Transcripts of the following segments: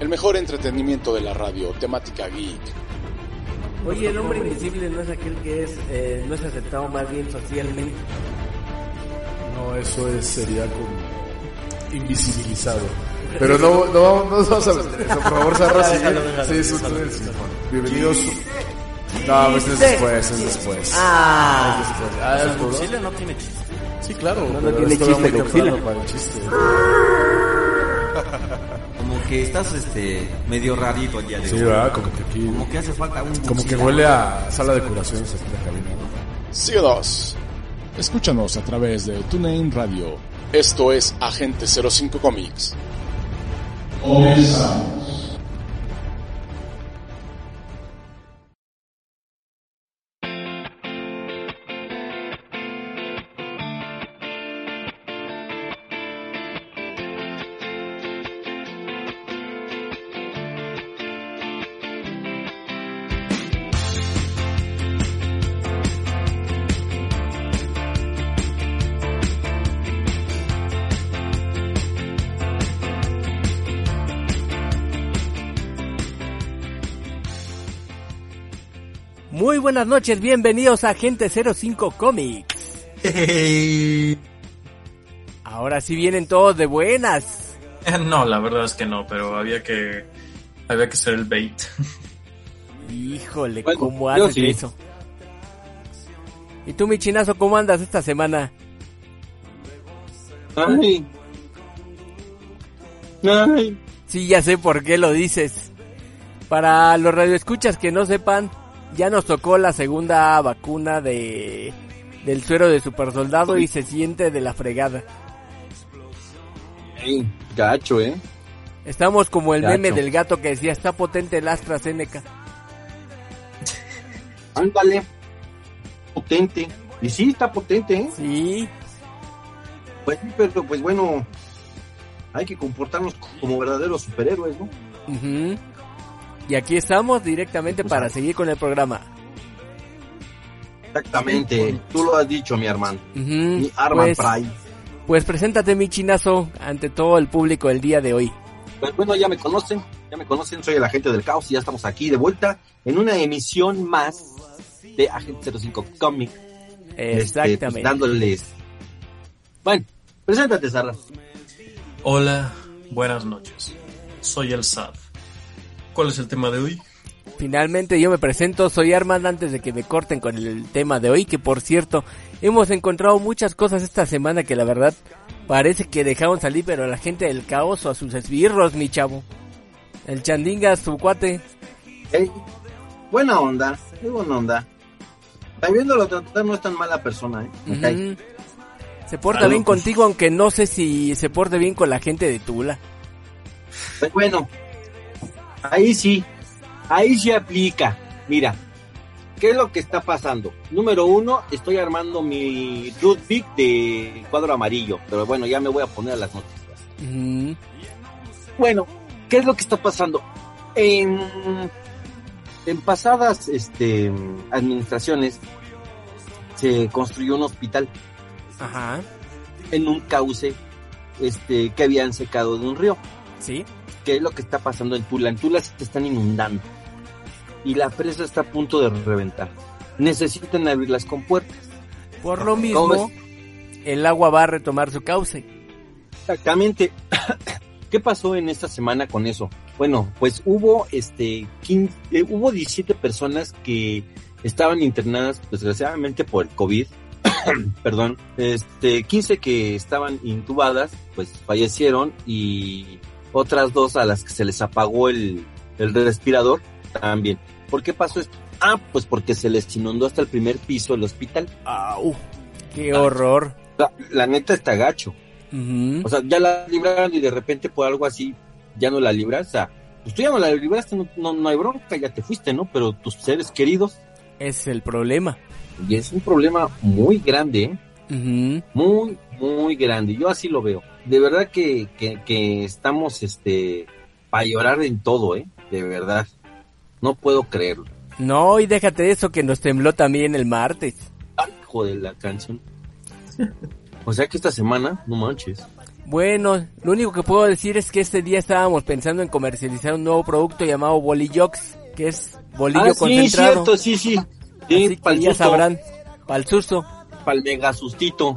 El mejor entretenimiento de la radio, temática geek. Oye, el hombre invisible no es aquel que es, eh, no es aceptado más bien socialmente. No, eso es, sería como invisibilizado. Pero no, no, no vamos a meter eso, por favor, Sarra, sí, sí, eso es, Bienvenidos. No, pues es después, es después. Ah, Es después. Ah, Godzilla no tiene chiste. Sí, claro. No, tiene chiste, Godzilla. para el chiste. Que estás este medio rarito el día de Sí, hoy. ¿verdad? Como que aquí, Como que hace falta un como que huele a sala de curaciones aquí en la cabina, ¿no? Síguenos. Escúchanos a través de TuneIn Radio. Esto es Agente 05 Comics. Comenzamos. Buenas noches, bienvenidos a Agente 05 Comics. Ahora sí vienen todos de buenas. Eh, No, la verdad es que no, pero había que había que ser el bait. Híjole, Bueno, ¿cómo haces sí. eso? ¿Y tú, mi chinazo, cómo andas esta semana? Ay. Ay. Sí, ya sé por qué lo dices. Para los radioescuchas que no sepan, ya nos tocó la segunda vacuna de del suero de super soldado y se siente de la fregada. Ay, gacho, ¿eh? Estamos como el Gacho. meme del gato que decía, está potente el AstraZeneca. Ándale. Potente. Y sí, está potente, ¿eh? Sí, Pues, sí, pero pues bueno, hay que comportarnos como verdaderos superhéroes, ¿no? ujú. Y aquí estamos directamente Pues, para seguir con el programa. Exactamente. Tú lo has dicho, mi hermano. Ujú. Mi Arman Pues, Prime. pues preséntate, mi chinazo, ante todo el público el día de hoy. Pues bueno, ya me conocen, ya me conocen, soy el agente del caos y ya estamos aquí de vuelta en una emisión más de Agente 05 Comic. este, pues, Exactamente. dándoles. Bueno, preséntate, Sara. Hola, buenas noches. Soy el SAD. ¿Cuál es el tema de hoy? Finalmente yo me presento, soy Armand antes de que me corten con el tema de hoy, que por cierto, hemos encontrado muchas cosas esta semana que la verdad parece que dejaron salir, pero a la gente del caos o a sus esbirros, mi chavo. El chandinga, su cuate. Buena onda, muy buena onda. Sabiéndolo tratar no es tan mala persona, ¿eh? Se porta bien pues. contigo, aunque no sé si se porte bien con la gente de Tula. Pues bueno, ahí sí, ahí sí aplica. Mira, ¿qué es lo que está pasando? Número uno, estoy armando mi Big de cuadro amarillo, pero bueno, ya me voy a poner a las noticias. Bueno, ¿qué es lo que está pasando? En, en pasadas este, administraciones se construyó un hospital Ajá, en un cauce este, que habían secado de un río. sí. ¿Qué es lo que está pasando en Tula? En Tula se están inundando y la presa está a punto de reventar. Necesitan abrir las compuertas. Por lo ¿Cómo mismo, el agua va a retomar su cauce. Exactamente. ¿Qué pasó en esta semana con eso? Bueno, pues hubo este 15, eh, hubo 17 personas que estaban internadas desgraciadamente por el COVID. Perdón, este 15 que estaban intubadas, pues fallecieron y otras dos a las que se les apagó el, el respirador también. ¿Por qué pasó esto? Ah, pues porque se les inundó hasta el primer piso del hospital. ¡Au! ¡Qué horror! La, la neta está gacho. O sea, ya la libraron y de repente por algo así ya no la libras. O sea, pues tú ya no la libraste, no, no, no hay bronca, ya te fuiste, ¿no? Pero tus seres queridos, es el problema. y es un problema muy grande, ¿eh? Ujú. Muy, muy grande. Yo así lo veo. De verdad que, que, que estamos, este, para llorar en todo, ¿eh? De verdad. No puedo creerlo. No, y déjate eso que nos tembló también el martes. Ay, hijo de la canción. O sea que esta semana, no manches. Bueno, lo único que puedo decir es que este día estábamos pensando en comercializar un nuevo producto llamado Bolillox, que es bolillo ah, sí, concentrado. cierto, sí, sí. Sí, Así que pa'l ya sabrán, pa'l susto. pa'l mega sustito.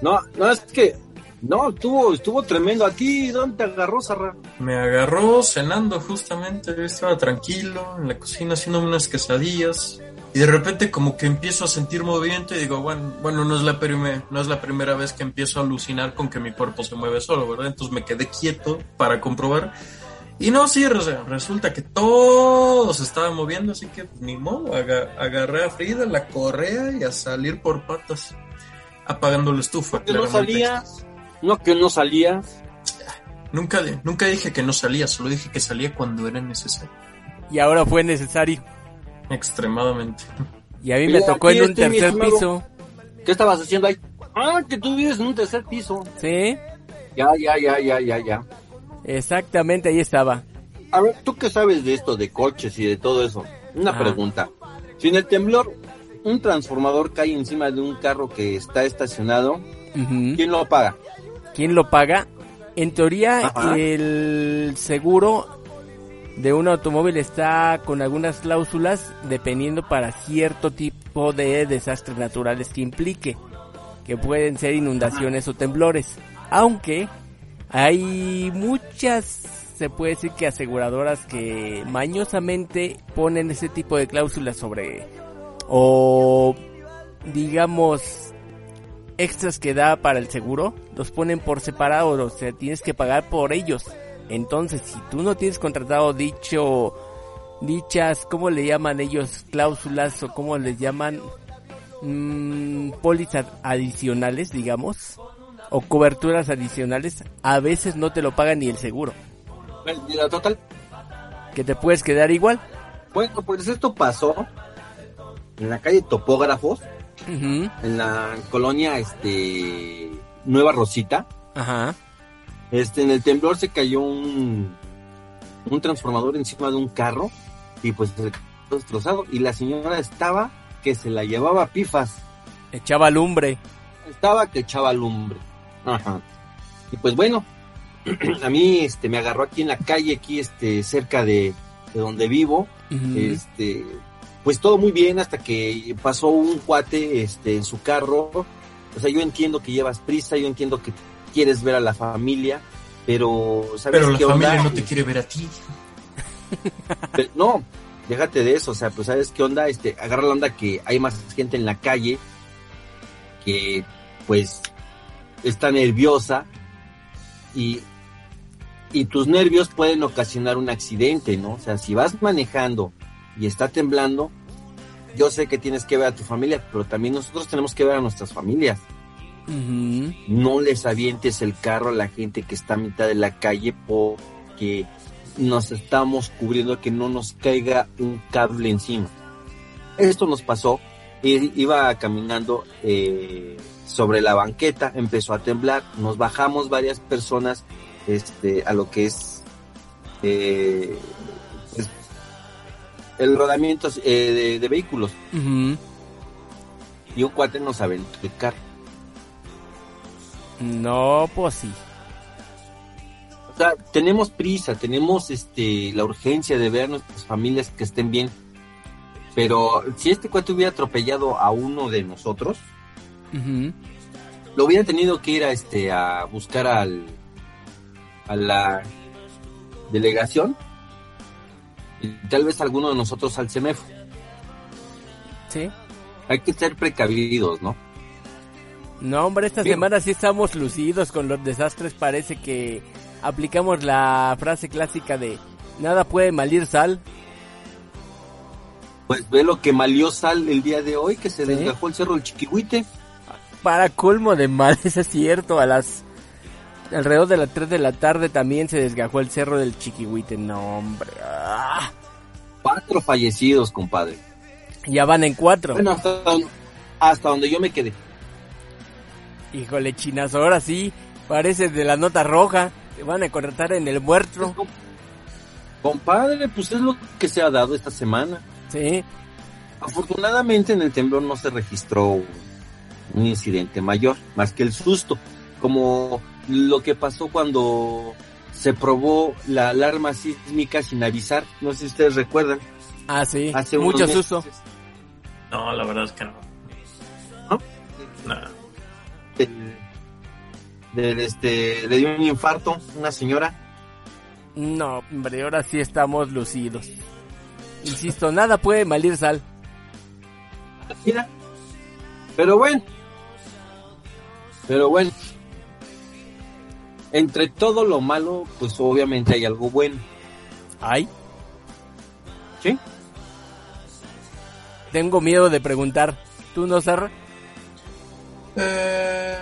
No, no, es que, no, estuvo, estuvo tremendo. ¿A ti dónde te agarró, Sarra? Me agarró cenando justamente, estaba tranquilo en la cocina haciendo unas quesadillas y de repente como que empiezo a sentir movimiento y digo, bueno, bueno no, es la prime- no es la primera vez que empiezo a alucinar con que mi cuerpo se mueve solo, ¿verdad? Entonces me quedé quieto para comprobar y no, sí, resulta que todo se estaba moviendo, así que ni modo, aga- agarré a Frida, la correa y a salir por patas, apagando la estufa. Que no claramente. salías. No, que no salías. Nunca, nunca dije que no salía, solo dije que salía cuando era necesario. Y ahora fue necesario. Extremadamente. Y a mí Mira, me tocó en un tercer piso. ¿Qué estabas haciendo ahí? Ah, que tú vives en un tercer piso. ¿Sí? Ya, ya, ya, ya, ya, ya. Exactamente, ahí estaba. A ver, ¿tú qué sabes de esto, de coches y de todo eso? Una Ah. pregunta. Si en el temblor un transformador cae encima de un carro que está estacionado. ¿quién lo paga? ¿Quién lo paga? En teoría, Ajá. el seguro de un automóvil está con algunas cláusulas dependiendo para cierto tipo de desastres naturales que implique, que pueden ser inundaciones o temblores. Aunque hay muchas, se puede decir que aseguradoras que mañosamente ponen ese tipo de cláusulas sobre, o digamos, extras que da para el seguro los ponen por separado, o sea, tienes que pagar por ellos. Entonces, si tú no tienes contratado dicho, dichas, ¿cómo le llaman ellos? Cláusulas o cómo les llaman? Mm, pólizas adicionales, digamos, o coberturas adicionales, a veces no te lo pagan ni el seguro, ¿Y la total? que te puedes quedar igual. Bueno, pues esto pasó en la calle Topógrafos, En la colonia este Nueva Rosita. Ajá. Este, en el temblor se cayó un, un transformador encima de un carro y pues se quedó destrozado. Y la señora estaba que se la llevaba a pifas. Echaba lumbre. Estaba que echaba lumbre. Ajá. Y pues bueno, a mí este me agarró aquí en la calle, aquí este cerca de, de donde vivo. Este, pues todo muy bien hasta que pasó un cuate este en su carro. O sea, yo entiendo que llevas prisa, yo entiendo que quieres ver a la familia, pero ¿sabes Pero la qué familia onda? no te quiere ver a ti. Pero no, déjate de eso, o sea, pues sabes qué onda, este, agarra la onda que hay más gente en la calle que pues está nerviosa y y tus nervios pueden ocasionar un accidente, ¿no? O sea, si vas manejando y está temblando, yo sé que tienes que ver a tu familia, pero también nosotros tenemos que ver a nuestras familias. No les avientes el carro a la gente que está a mitad de la calle porque nos estamos cubriendo que no nos caiga un cable encima. Esto nos pasó. Iba caminando eh, sobre la banqueta, empezó a temblar, nos bajamos varias personas este, a lo que es eh, el rodamiento eh, de, de vehículos y un cuate el carro. No, pues sí. O sea, tenemos prisa, tenemos este la urgencia de ver a nuestras familias que estén bien. Pero si este cuate hubiera atropellado a uno de nosotros, lo hubiera tenido que ir a este a buscar al a la delegación y tal vez alguno de nosotros al CEMEFO. Sí. Hay que ser precavidos, ¿no? No, hombre, esta semana sí estamos lucidos con los desastres. Parece que aplicamos la frase clásica de nada puede malir sal. Pues ve lo que malió sal el día de hoy, que se Sí. desgajó el cerro del Chiquihuite. Para colmo de males, es cierto, a las alrededor de las 3 de la tarde también se desgajó el cerro del Chiquihuite. No, hombre. ah. Cuatro fallecidos, compadre. Ya van en cuatro. Bueno, hasta donde, hasta donde yo me quedé. Híjole, chinas, ahora sí, parece de la nota roja. Te van a contratar en el muerto. Compadre, pues es lo que se ha dado esta semana. Sí, Afortunadamente en el temblor no se registró un incidente mayor, más que el susto, como lo que pasó cuando se probó la alarma sísmica sin avisar. No sé si ustedes recuerdan. ah, sí, Hace mucho meses. susto. No, la verdad es que no. ¿No? Del, este, le dio un infarto una señora. No, hombre, ahora sí estamos lucidos. Insisto, nada puede malir sal. Mira. Pero bueno. Pero bueno. Entre todo lo malo, pues obviamente hay algo bueno. Ay, ¿Sí? tengo miedo de preguntar. ¿Tú no, Sarra? Eh,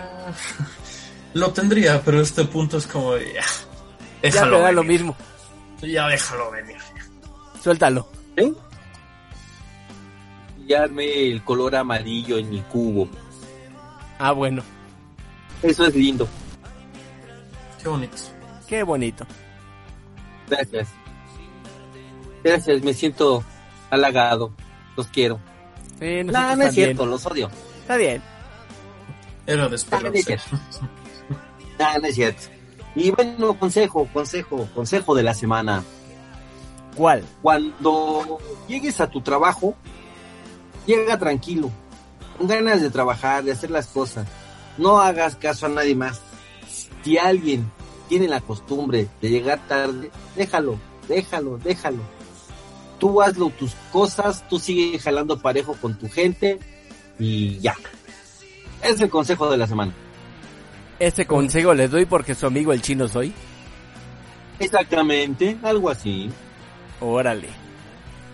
lo tendría, pero este punto es como de, ya, Ya déjalo me da lo mismo. Ya déjalo venir. Suéltalo. ¿Sí? Ya armé el color amarillo en mi cubo. Ah, bueno, Eso es lindo. Qué bonito. qué bonito. Gracias. Gracias, me siento halagado. Los quiero. Sí, No, no es cierto, los odio. Está bien. Era de esperarse. No, no es cierto. Y bueno, consejo, consejo, consejo de la semana. ¿Cuál? Cuando llegues a tu trabajo, llega tranquilo, con ganas de trabajar, de hacer las cosas. No hagas caso a nadie más. Si alguien tiene la costumbre de llegar tarde, déjalo, déjalo, déjalo. Tú hazlo tus cosas, tú sigue jalando parejo con tu gente y ya. Es el consejo de la semana. Ese consejo les doy porque su amigo el chino soy. Exactamente, algo así. Órale.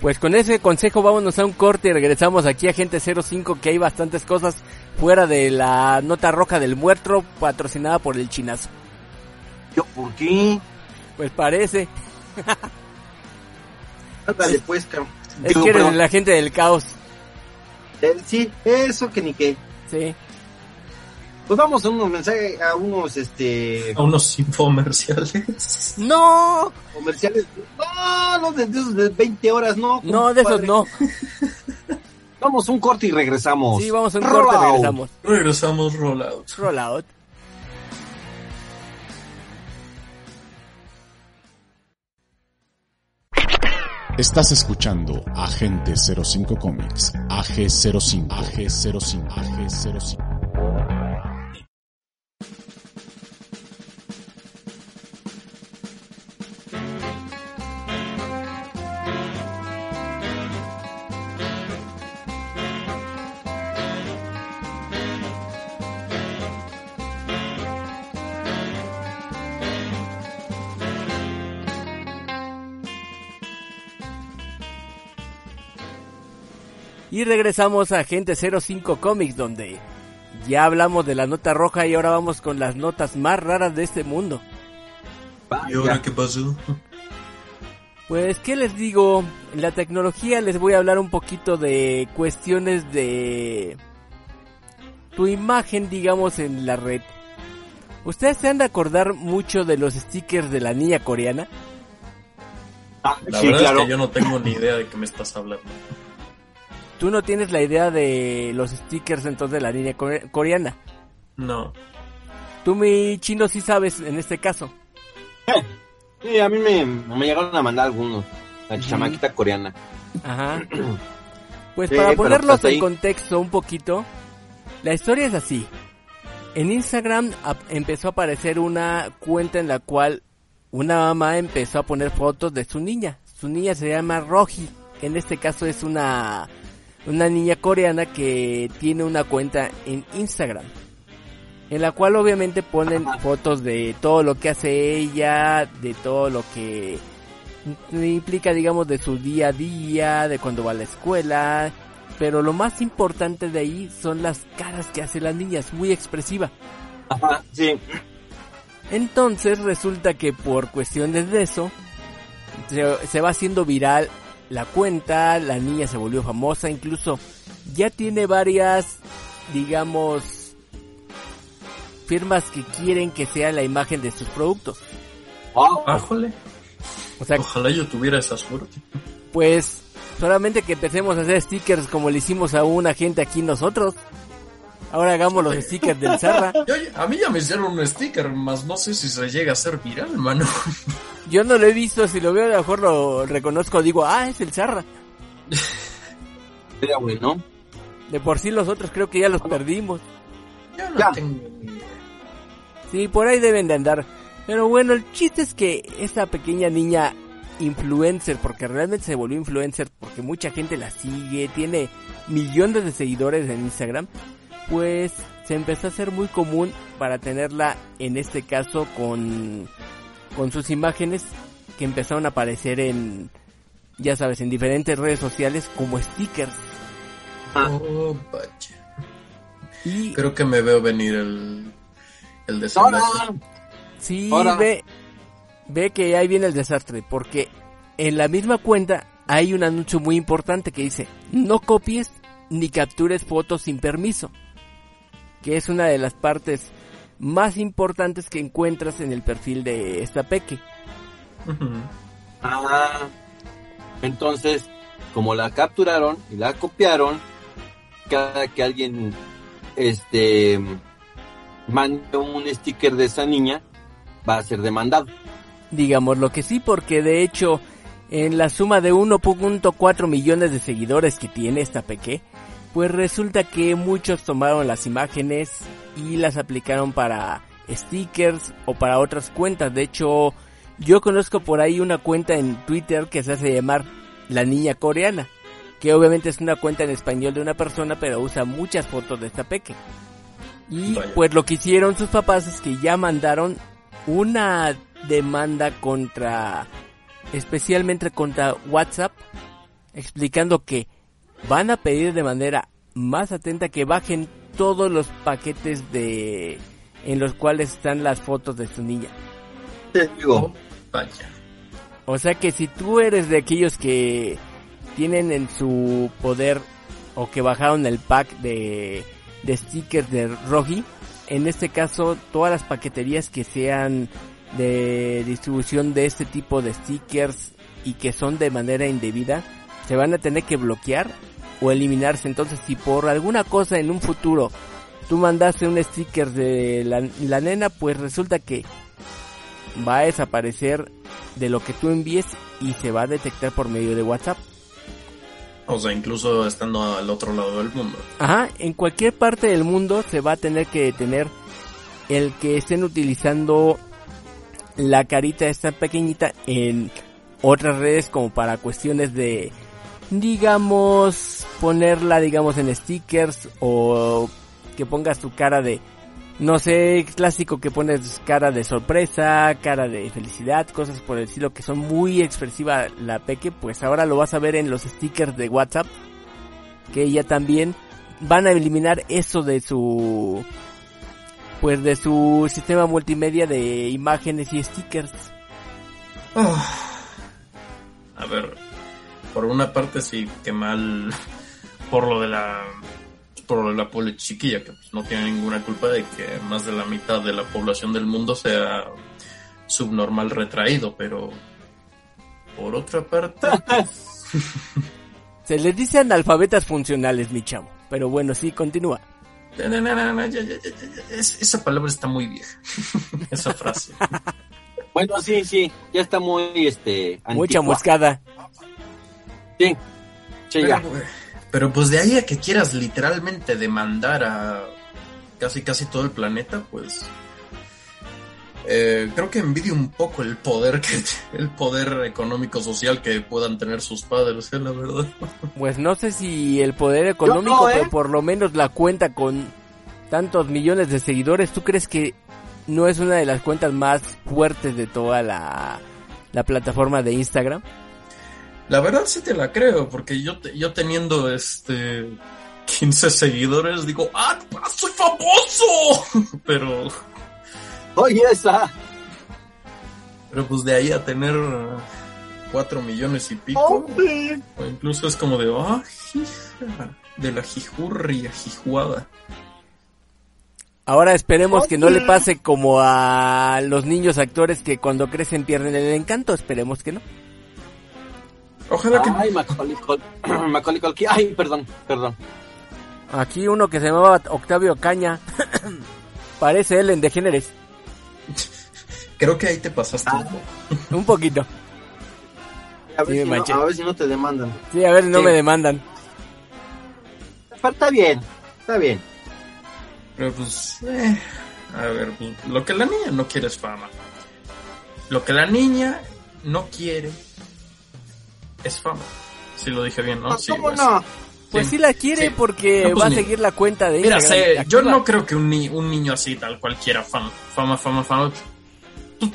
Pues con ese consejo vámonos a un corte y regresamos aquí a Gente 05 que hay bastantes cosas fuera de la nota roja del muerto patrocinada por el chinazo. Yo, ¿por qué? Pues parece. Ándale, pues, cabrón. Es Digo, que eres la gente del caos. Eh, sí, eso que ni qué. Sí. Pues vamos a unos mensajes, a unos este A unos infomerciales. No, comerciales. No, no, de, de esos de 20 horas, no. no, de esos no. Vamos a un corte y regresamos. Sí, vamos a un Roll corte y out. regresamos. Regresamos rollouts. Rollout. Estás escuchando Agente 05 Comics, AG05, AG05, AG05. Y regresamos a Agente 05 Comics donde ya hablamos de la nota roja y ahora vamos con las notas más raras de este mundo. ¿Y ahora qué pasó? Pues, ¿qué les digo? En la tecnología les voy a hablar un poquito de cuestiones de tu imagen, digamos, en la red. ¿Ustedes se han de acordar mucho de los stickers de la niña coreana? Ah, La sí, verdad claro. es que yo no tengo ni idea de qué me estás hablando. Tú no tienes la idea de los stickers entonces de la core- coreana. No. Tú, mi chino, sí sabes en este caso. Sí, a mí me, me llegaron a mandar algunos. La chamaquita coreana. Ajá. Pues Sí, para ponerlos hasta en ahí. contexto un poquito, la historia es así. En Instagram empezó a aparecer una cuenta en la cual una mamá empezó a poner fotos de su niña. Su niña se llama Roji. En este caso es una, una niña coreana que tiene una cuenta en Instagram. En la cual obviamente ponen fotos de todo lo que hace ella, de todo lo que implica, digamos, de su día a día, de cuando va a la escuela. Pero lo más importante de ahí son las caras que hace la niña, es muy expresiva. Ajá, sí. Entonces resulta que por cuestiones de eso, se, se va haciendo viral la cuenta, la niña se volvió famosa, incluso ya tiene varias, digamos, firmas que quieren que sea la imagen de sus productos. Wow. Ájole. O sea, Ojalá yo tuviera esa suerte. pues solamente que empecemos a hacer stickers como le hicimos a una gente aquí nosotros. Ahora hagamos los stickers del Zarra. A mí ya me hicieron un sticker, más no sé si se llega a ser viral, mano. Yo no lo he visto, si lo veo a lo mejor lo reconozco, digo, ah, es el Zarra. Sería bueno. De por sí los otros creo que ya los perdimos. Ya no Ya. tengo. Sí, por ahí deben de andar. Pero bueno, el chiste es que esta pequeña niña influencer, porque realmente se volvió influencer, porque mucha gente la sigue, tiene millones de seguidores en Instagram, pues se empezó a hacer muy común para tenerla en este caso con, con sus imágenes que empezaron a aparecer en, ya sabes, en diferentes redes sociales como stickers. Oh, vaya. Y Creo que me veo venir el, el no. Sí, ve, ve que ahí viene el desastre, porque en la misma cuenta hay un anuncio muy importante que dice, no copies ni captures fotos sin permiso, que es una de las partes más importantes que encuentras en el perfil de esta peque. Ah, entonces, como la capturaron y la copiaron, cada que alguien este mande un sticker de esa niña, va a ser demandado. Digamos lo que sí, porque de hecho en la suma de 1.4 millones de seguidores que tiene esta peque, pues resulta que muchos tomaron las imágenes y las aplicaron para stickers o para otras cuentas. De hecho, yo conozco por ahí una cuenta en Twitter que se hace llamar La Niña Coreana, que obviamente es una cuenta en español de una persona, pero usa muchas fotos de esta peque. Y Vaya. pues lo que hicieron sus papás es que ya mandaron una demanda contra, especialmente contra WhatsApp, explicando que van a pedir de manera más atenta que bajen todos los paquetes de en los cuales están las fotos de su niña. Te digo, Oh, vaya. O sea que si tú eres de aquellos que tienen en su poder o que bajaron el pack de, de stickers de Rogi, en este caso todas las paqueterías que sean de distribución de este tipo de stickers y que son de manera indebida, se van a tener que bloquear o eliminarse. Entonces si por alguna cosa en un futuro tú mandaste un sticker de la, la nena, pues resulta que va a desaparecer de lo que tú envíes y se va a detectar por medio de WhatsApp. O sea, incluso estando al otro lado del mundo. Ajá, en cualquier parte del mundo se va a tener que detener el que estén utilizando la carita esta pequeñita en otras redes como para cuestiones de digamos ponerla digamos en stickers o que pongas tu cara de no sé, clásico que pones cara de sorpresa, cara de felicidad, cosas por el estilo que son muy expresiva la peque, pues ahora lo vas a ver en los stickers de WhatsApp, que ya también van a eliminar eso de su, pues de su sistema multimedia de imágenes y stickers. A ver, por una parte sí, que mal por lo de la por lo de la pobre chiquilla, que pues, no tiene ninguna culpa de que más de la mitad de la población del mundo sea subnormal retraído, pero por otra parte, Se les dice analfabetas funcionales, mi chavo. Pero bueno, sí, continúa. No, no, no, no, no, ya, ya, ya, ya, es- esa palabra está muy vieja, esa frase. bueno, sí, sí, ya está muy, este, Mucha antigua. moscada. Sí, sí, ya. Pero, pero pues de ahí a que quieras literalmente demandar a casi casi todo el planeta, pues eh, creo que envidio un poco el poder que el poder económico social que puedan tener sus padres, eh, la verdad. Pues no sé si el poder económico, no, ¿eh? pero por lo menos la cuenta con tantos millones de seguidores, ¿tú crees que no es una de las cuentas más fuertes de toda la, la plataforma de Instagram? La verdad sí te la creo, porque yo, te- yo teniendo este 15 seguidores digo, ¡ah, soy famoso! Pero, Oye, esa. pero pues de ahí a tener 4 millones y pico, Hombre. o incluso es como de, ¡ah, hija! De la jijurria, jijuada. Ahora esperemos que no le pase como a los niños actores que cuando crecen pierden el encanto, esperemos que no. Ojalá que Ay, Macaulay Culkin. Ay, perdón, perdón. Aquí uno que se llamaba Octavio Caña, parece él en Degeneres, creo que ahí te pasaste Ah. un poco. un poquito. A ver, Sí, si, no, manché. a ver si no te demandan. Sí, a ver si no me demandan. Está bien, está bien. Pero pues, eh, a ver, pues, lo que la niña no quiere es fama. Lo que la niña no quiere es fama. Si lo dije bien, ¿no? No, Sí, ¿Cómo pues. no? Pues Sí. la quiere Sí. porque No, pues va a seguir la cuenta de Mira, sé, yo no creo que un, ni- un niño así, tal cual quiera fama, fama, fama, fama.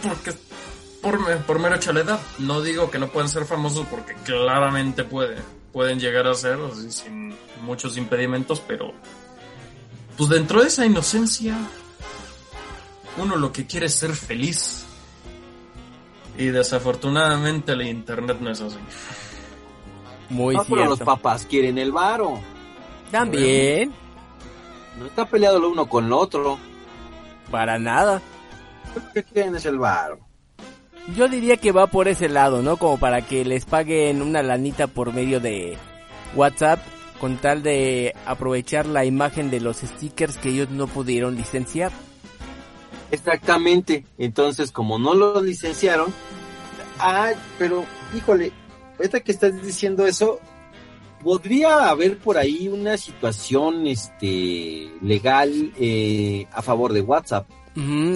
Porque, por, me- por mero hecho de la edad. No digo que no puedan ser famosos porque claramente puede, pueden llegar a ser así, sin muchos impedimentos, pero pues dentro de esa inocencia, uno lo que quiere es ser feliz. Y desafortunadamente el internet no es así. Muy No, pero los cierto. papás quieren el varo. También, No está peleado lo uno con lo otro. para nada. Lo que quieren es el varo. Yo diría que va por ese lado, ¿no? Como para que les paguen una lanita por medio de WhatsApp con tal de aprovechar la imagen de los stickers que ellos no pudieron licenciar. Exactamente. Entonces, como no lo licenciaron, ah, pero, híjole, ahorita que estás diciendo eso, podría haber por ahí una situación, este, legal eh, a favor de WhatsApp.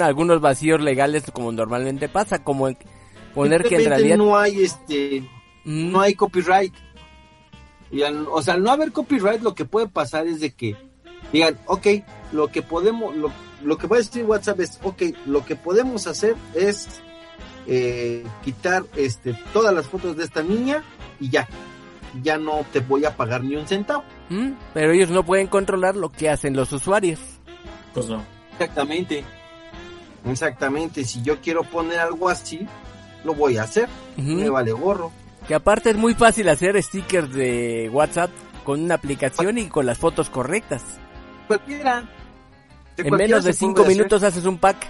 Algunos vacíos legales como normalmente pasa, como en- poner que en realidad... no hay, este, no hay copyright. Y al- o sea, al no haber copyright, lo que puede pasar es de que digan, ok, lo que podemos, lo, lo que puede decir WhatsApp es, ok, lo que podemos hacer es eh, quitar este todas las fotos de esta niña y ya, ya no te voy a pagar ni un centavo. mm, pero ellos no pueden controlar lo que hacen los usuarios. Pues no. Exactamente, exactamente. Si yo quiero poner algo así, lo voy a hacer. Me vale gorro. Que aparte es muy fácil hacer stickers de WhatsApp con una aplicación y con las fotos correctas. Cualquiera. En menos de cinco hacer. minutos haces un pack.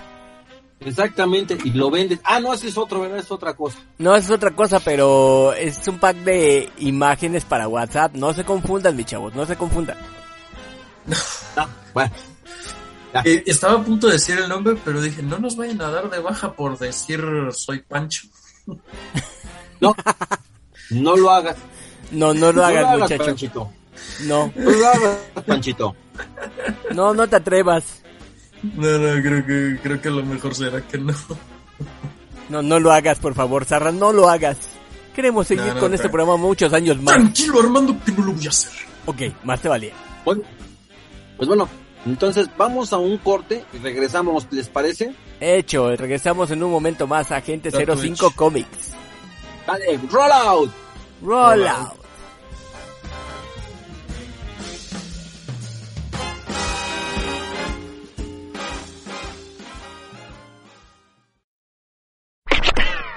Exactamente, y lo vendes. Ah, no, ese es otro, ¿verdad? Es otra cosa. No, eso es otra cosa, pero es un pack de imágenes para WhatsApp. No se confundan, mis chavos, no se confundan. Ah, bueno, Eh, estaba a punto de decir el nombre, pero dije, no nos vayan a dar de baja por decir soy Pancho. no, no lo hagas. No, no lo hagas, muchacho. No, No Panchito. no, no te atrevas. No, no, creo que, creo que lo mejor será que no. No, no lo hagas, por favor, Sarra, no lo hagas. Queremos seguir No, no, con este programa muchos años más. Tranquilo, Armando, que no lo voy a hacer. Ok, más te valía. Bueno, pues bueno, entonces vamos a un corte y regresamos, ¿les parece? Hecho, regresamos en un momento más a Agente Dark 05 Witch. Comics. Dale, roll out. Roll Roll out.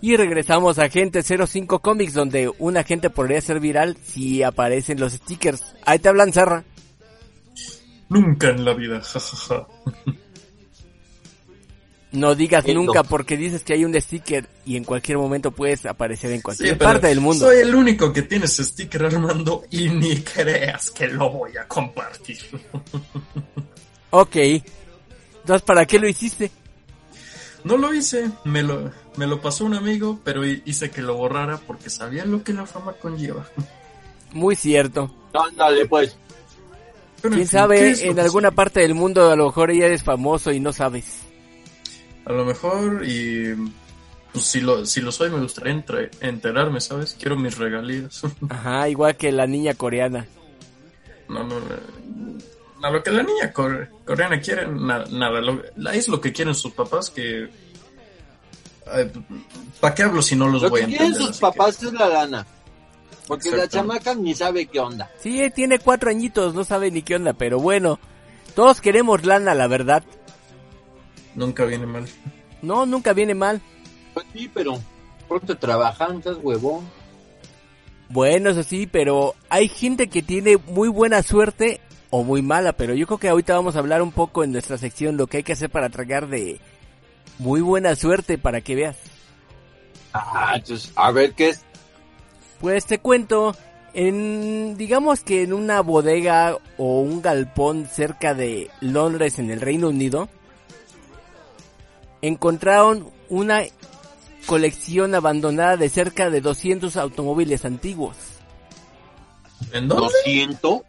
Y regresamos a Agente 05 Comics, donde un agente podría ser viral si aparecen los stickers. Ahí te hablan, Zarra. Nunca en la vida, jajaja. No digas nunca porque dices que hay un sticker y en cualquier momento puedes aparecer en cualquier parte del mundo. Soy el único que tiene ese sticker Armando y ni creas que lo voy a compartir. Ok. Entonces, ¿para qué lo hiciste? No lo hice, me lo, me lo pasó un amigo, pero hi- hice que lo borrara porque sabía lo que la fama conlleva. Muy cierto. Ándale, pues. Pero, en ¿Quién fin, ¿qué sabe? es En alguna parte del mundo a lo mejor ya eres famoso y no sabes. A lo mejor, y pues si lo, si lo soy, me gustaría entre- enterarme, ¿sabes? Quiero mis regalías. Ajá, igual que la niña coreana. no, no, no, a lo que la niña core- coreana quiere, na- nada. Lo, la- es lo que quieren sus papás que. ¿Para qué hablo si no los Lo voy a que quieren entender? sus papás es la lana. Porque la chamaca ni sabe qué onda. Sí, eh, tiene cuatro añitos, no sabe ni qué onda, pero bueno. Todos queremos lana, la verdad. que Nunca viene mal. No, nunca viene mal. Pues sí, pero pronto trabajan, estás huevón. Bueno, eso sí, pero hay gente que tiene muy buena suerte o muy mala, pero yo creo que ahorita vamos a hablar un poco en nuestra sección lo que hay que hacer para tragar de muy buena suerte para que veas. Ah, entonces, a ver qué es. Pues te cuento, en digamos que en una bodega o un galpón cerca de Londres en el Reino Unido encontraron una colección abandonada de cerca de 200 automóviles antiguos. ¿En Lo dónde? siento.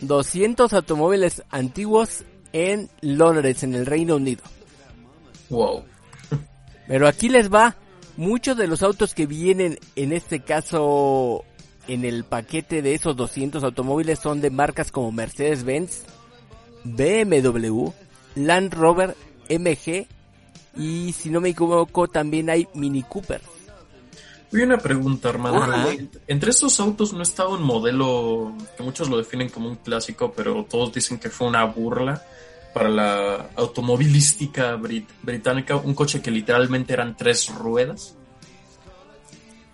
200 automóviles antiguos en Londres, en el Reino Unido. Wow. Pero aquí les va, muchos de los autos que vienen en este caso en el paquete de esos 200 automóviles son de marcas como Mercedes-Benz, BMW, Land Rover, MG y si no me equivoco también hay Mini Cooper. Una pregunta, hermano. Ajá. Entre estos autos no estaba un modelo que muchos lo definen como un clásico, pero todos dicen que fue una burla para la automovilística brit- británica, un coche que literalmente eran tres ruedas.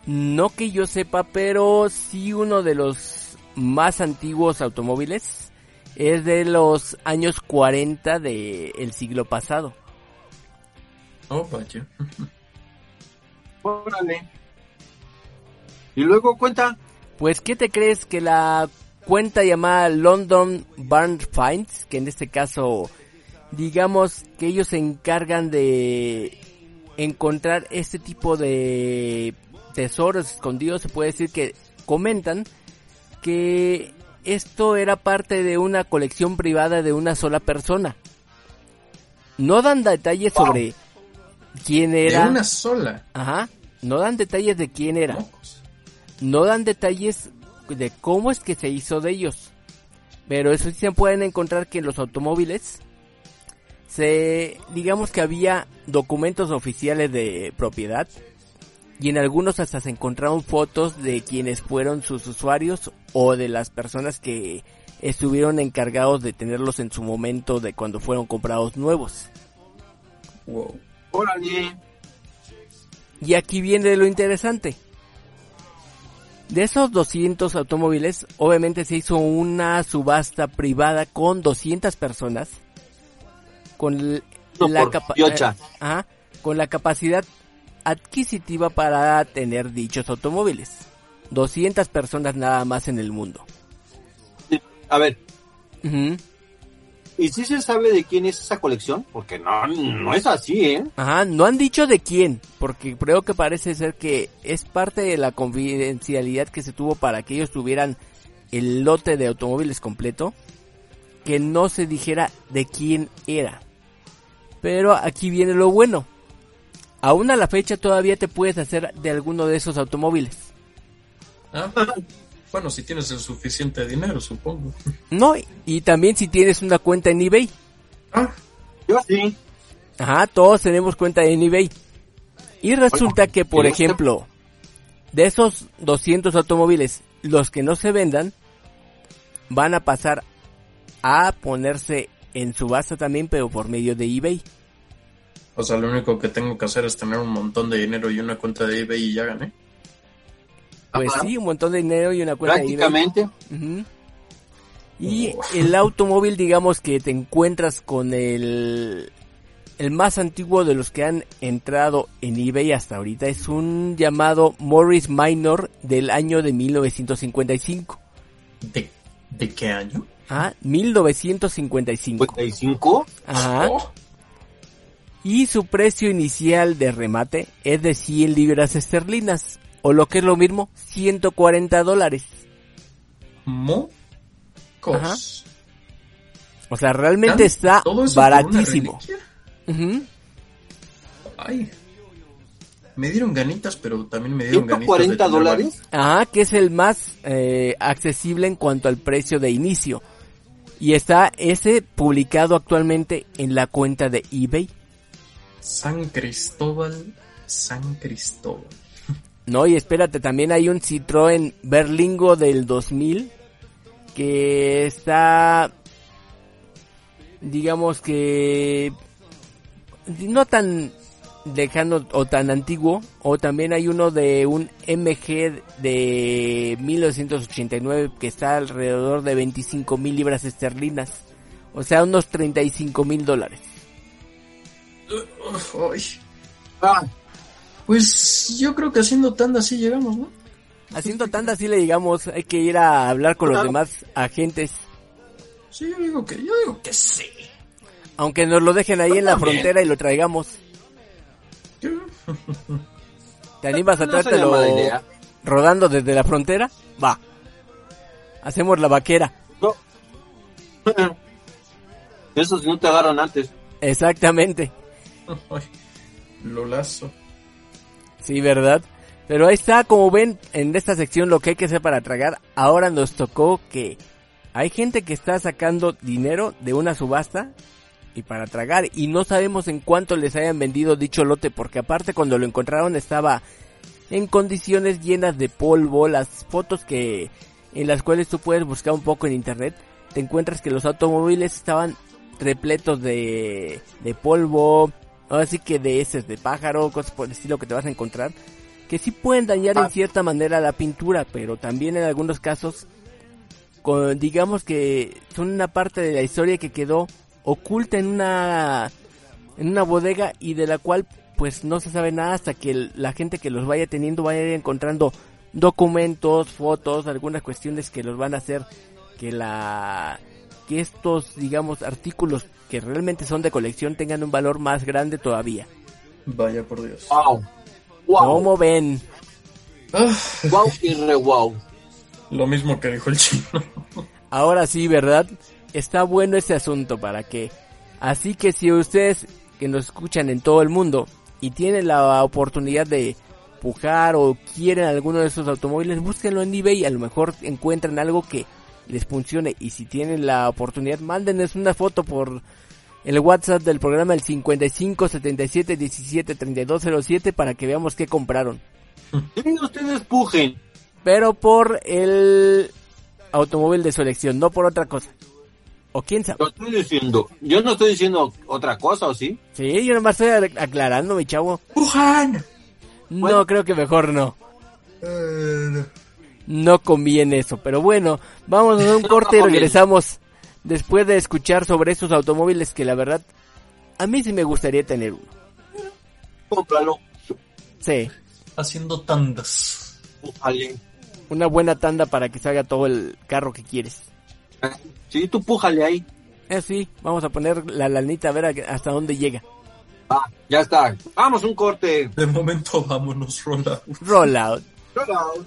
No que yo sepa, pero sí uno de los más antiguos automóviles es de los años 40 del siglo pasado. Oh, vaya. Órale. Y luego cuenta. Pues, ¿qué te crees que la cuenta llamada London Barn Finds, que en este caso, digamos que ellos se encargan de encontrar este tipo de tesoros escondidos, se puede decir que comentan que esto era parte de una colección privada de una sola persona. No dan detalles sobre quién era. De una sola. Ajá. No dan detalles de quién era no dan detalles de cómo es que se hizo de ellos. Pero eso sí se pueden encontrar que en los automóviles se digamos que había documentos oficiales de propiedad y en algunos hasta se encontraron fotos de quienes fueron sus usuarios o de las personas que estuvieron encargados de tenerlos en su momento de cuando fueron comprados nuevos. Wow. Órale. Y aquí viene lo interesante. De esos 200 automóviles, obviamente se hizo una subasta privada con 200 personas. Con No, la, capa- eh, ajá, con la capacidad adquisitiva para tener dichos automóviles. 200 personas nada más en el mundo. A ver. ¿Y si se sabe de quién es esa colección? Porque no, no es así, ¿eh? Ajá, no han dicho de quién, porque creo que parece ser que es parte de la confidencialidad que se tuvo para que ellos tuvieran el lote de automóviles completo, que no se dijera de quién era. Pero aquí viene lo bueno. Aún a la fecha todavía te puedes hacer de alguno de esos automóviles. Ah, bueno, si tienes el suficiente dinero, supongo. No, y también si tienes una cuenta en eBay. Ah, Yo sí. Ajá, todos tenemos cuenta en eBay. Y resulta que, por ¿y usted? ejemplo, de esos 200 automóviles, los que no se vendan van a pasar a ponerse en subasta también, pero por medio de eBay. O sea, lo único que tengo que hacer es tener un montón de dinero y una cuenta de eBay y ya gané. Pues Ajá. sí, un montón de dinero y una cuenta de eBay. Prácticamente. Ujú. Y el automóvil, digamos que te encuentras con el, el más antiguo de los que han entrado en eBay hasta ahorita. Es un llamado Morris Minor del año de 1955. ¿De, de qué año? Ah, 1955. 55. Ajá. Oh, Y su precio inicial de remate es de 100 libras esterlinas. O lo que es lo mismo, 140 dólares. mocos. Ajá. O sea, realmente está ¿Todo eso por una baratísimo. Ay. Me dieron ganitas, pero también me dieron ganitas. de 140 tener dólares. Ajá, que es el más eh, accesible en cuanto al precio de inicio. Y está ese publicado actualmente en la cuenta de eBay. San Cristóbal, San Cristóbal. No, y espérate, también hay un Citroën Berlingo del 2000 que está, digamos que, no tan lejano o tan antiguo, o también hay uno de un MG de 1989 que está alrededor de 25 mil libras esterlinas, o sea, unos 35 mil dólares. Ah, Pues yo creo que haciendo tanda así llegamos, ¿no? Haciendo tanta así le digamos, hay que ir a hablar con los demás agentes. Sí, yo digo que, yo digo que sí. Aunque nos lo dejen ahí en la También. frontera y lo traigamos. Yo- ¿Te animas a no idea. rodando desde la frontera? Va. Hacemos la vaquera. No. Esos no te agarran antes. Exactamente. Lo lazo. Sí, ¿verdad? Pero ahí está, como ven, en esta sección lo que hay que hacer para tragar. Ahora nos tocó que hay gente que está sacando dinero de una subasta y para tragar y no sabemos en cuánto les hayan vendido dicho lote porque aparte cuando lo encontraron estaba en condiciones llenas de polvo, las fotos que en las cuales tú puedes buscar un poco en internet, te encuentras que los automóviles estaban repletos de, de polvo, así que de heces de pájaro, cosas por el estilo que te vas a encontrar, que sí pueden dañar en cierta manera la pintura, pero también en algunos casos, con, digamos que son una parte de la historia que quedó oculta en una en una bodega y de la cual pues no se sabe nada hasta que el- la gente que los vaya teniendo vaya encontrando documentos, fotos, algunas cuestiones que los van a hacer que la que estos digamos artículos que realmente son de colección tengan un valor más grande todavía. Vaya por Dios. Wow. Wow. ¿Cómo ven? Ah, Wow y re wow. lo mismo que dijo el chino. Ahora sí, ¿verdad? Está bueno ese asunto para que... Así que si ustedes que nos escuchan en todo el mundo y tienen la oportunidad de pujar o quieren alguno de esos automóviles, búsquenlo en eBay y a lo mejor encuentran algo que les funcione. Y si tienen la oportunidad, mándenos una foto por el WhatsApp del programa el 55 77 17 32 07 para que veamos qué compraron. Sí, ustedes pujen. Pero por el automóvil de su elección, no por otra cosa. O quién sabe. Lo estoy diciendo. Yo no estoy diciendo otra cosa, ¿o sí? Sí, yo nomás estoy ac- aclarando, mi chavo. ¡Pujan! No, Bueno. creo que mejor no. Eh, No conviene eso. Pero bueno, vamos a hacer un corte y regresamos después de escuchar sobre esos automóviles que la verdad a mí sí me gustaría tener uno. Cómpralo. Sí, haciendo tandas. Pújale. una buena tanda para que salga todo el carro que quieres. Sí, tú pújale ahí. Eh, sí, vamos a poner la lanita a ver a- hasta dónde llega. Ah, ya está. Vamos, un corte. De momento vámonos, Rola. Rollout. Rollout.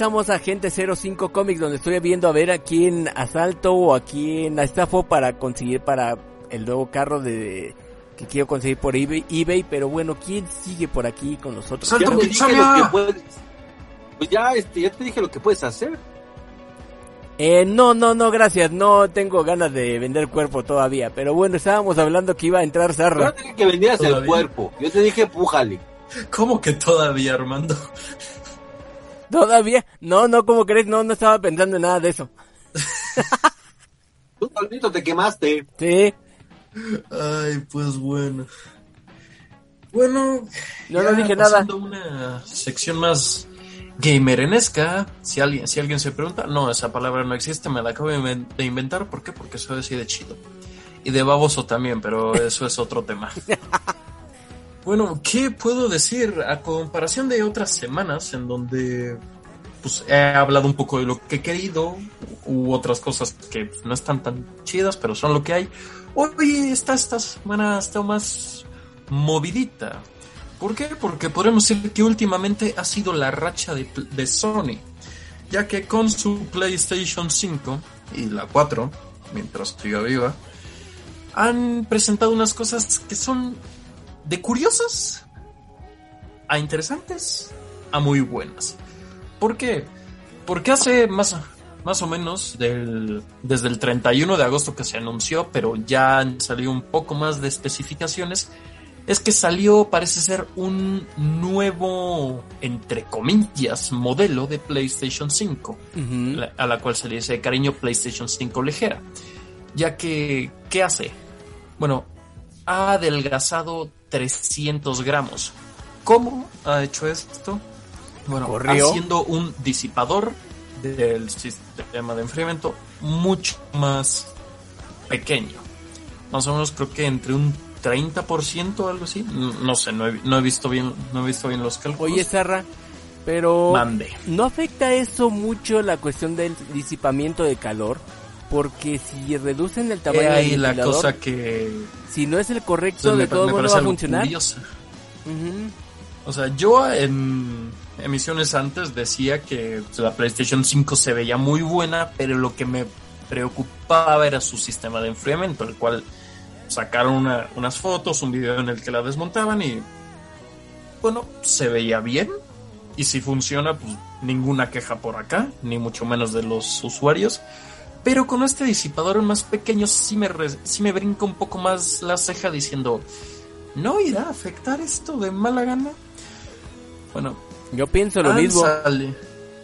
Regresamos a Gente 05 Comics, donde estoy viendo a ver a quién asalto o a quién estafo para conseguir para el nuevo carro de que quiero conseguir por eBay, eBay pero bueno, ¿quién sigue por aquí con nosotros? Salta Ya dije lo que puedes. Pues ya, este, ya te dije lo que puedes hacer. Eh, no, no, no, gracias, no tengo ganas de vender cuerpo todavía, pero bueno, estábamos hablando que iba a entrar Yo Zarra. no te dije que vendieras el cuerpo. Yo te dije, pújale. ¿Cómo que todavía, Armando? ¿Todavía? No, no, ¿cómo crees? No, no estaba pensando en nada de eso. Tú solito te quemaste. Sí, Ay, pues bueno. Bueno, No, no dije nada. una sección más gamerenesca. Si alguien, si alguien se pregunta, no, esa palabra no existe, me la acabo de inventar. ¿Por qué? Porque soy así de chido. Y de baboso también, pero eso es otro tema. Bueno, ¿qué puedo decir a comparación de otras semanas en donde pues he hablado un poco de lo que he querido u otras cosas que no están tan chidas, pero son lo que hay? Hoy está esta semana está más movidita. ¿Por qué? Porque podemos decir que últimamente ha sido la racha de, de Sony, ya que con su PlayStation 5 y la 4, mientras siga viva, han presentado unas cosas que son de curiosas a interesantes a muy buenas. ¿Por qué? Porque hace más, más o menos del, desde el 31 de agosto que se anunció, pero ya salido un poco más de especificaciones, es que salió, parece ser, un nuevo, entre comillas, modelo de PlayStation 5 Ujú. la- a la cual se le dice cariño PlayStation 5 ligera, ya que, ¿qué hace? Bueno, ha adelgazado 300 gramos. ¿Cómo ha hecho esto? Bueno, Corrió. haciendo un disipador del sistema de enfriamiento mucho más pequeño. Más o menos creo que entre un 30% o algo así. No, sé, no he, no he visto bien, no he visto bien los cálculos. Oye, Zarra, pero Mande. ¿no afecta eso mucho la cuestión del disipamiento de calor? Porque si reducen el tamaño del ahí la cosa que si no es el correcto, de todo modo va a funcionar. Ujú. O sea, yo en emisiones antes decía que la PlayStation 5 se veía muy buena, pero lo que me preocupaba era su sistema de enfriamiento, el cual sacaron una- unas fotos, un video en el que la desmontaban y bueno, se veía bien. Y si funciona, pues ninguna queja por acá, ni mucho menos de los usuarios. Pero con este disipador más pequeño sí me, re- sí me brinca un poco más la ceja diciendo, ¿no irá a afectar esto de mala gana? Bueno, Yo pienso lo han, mismo. sali-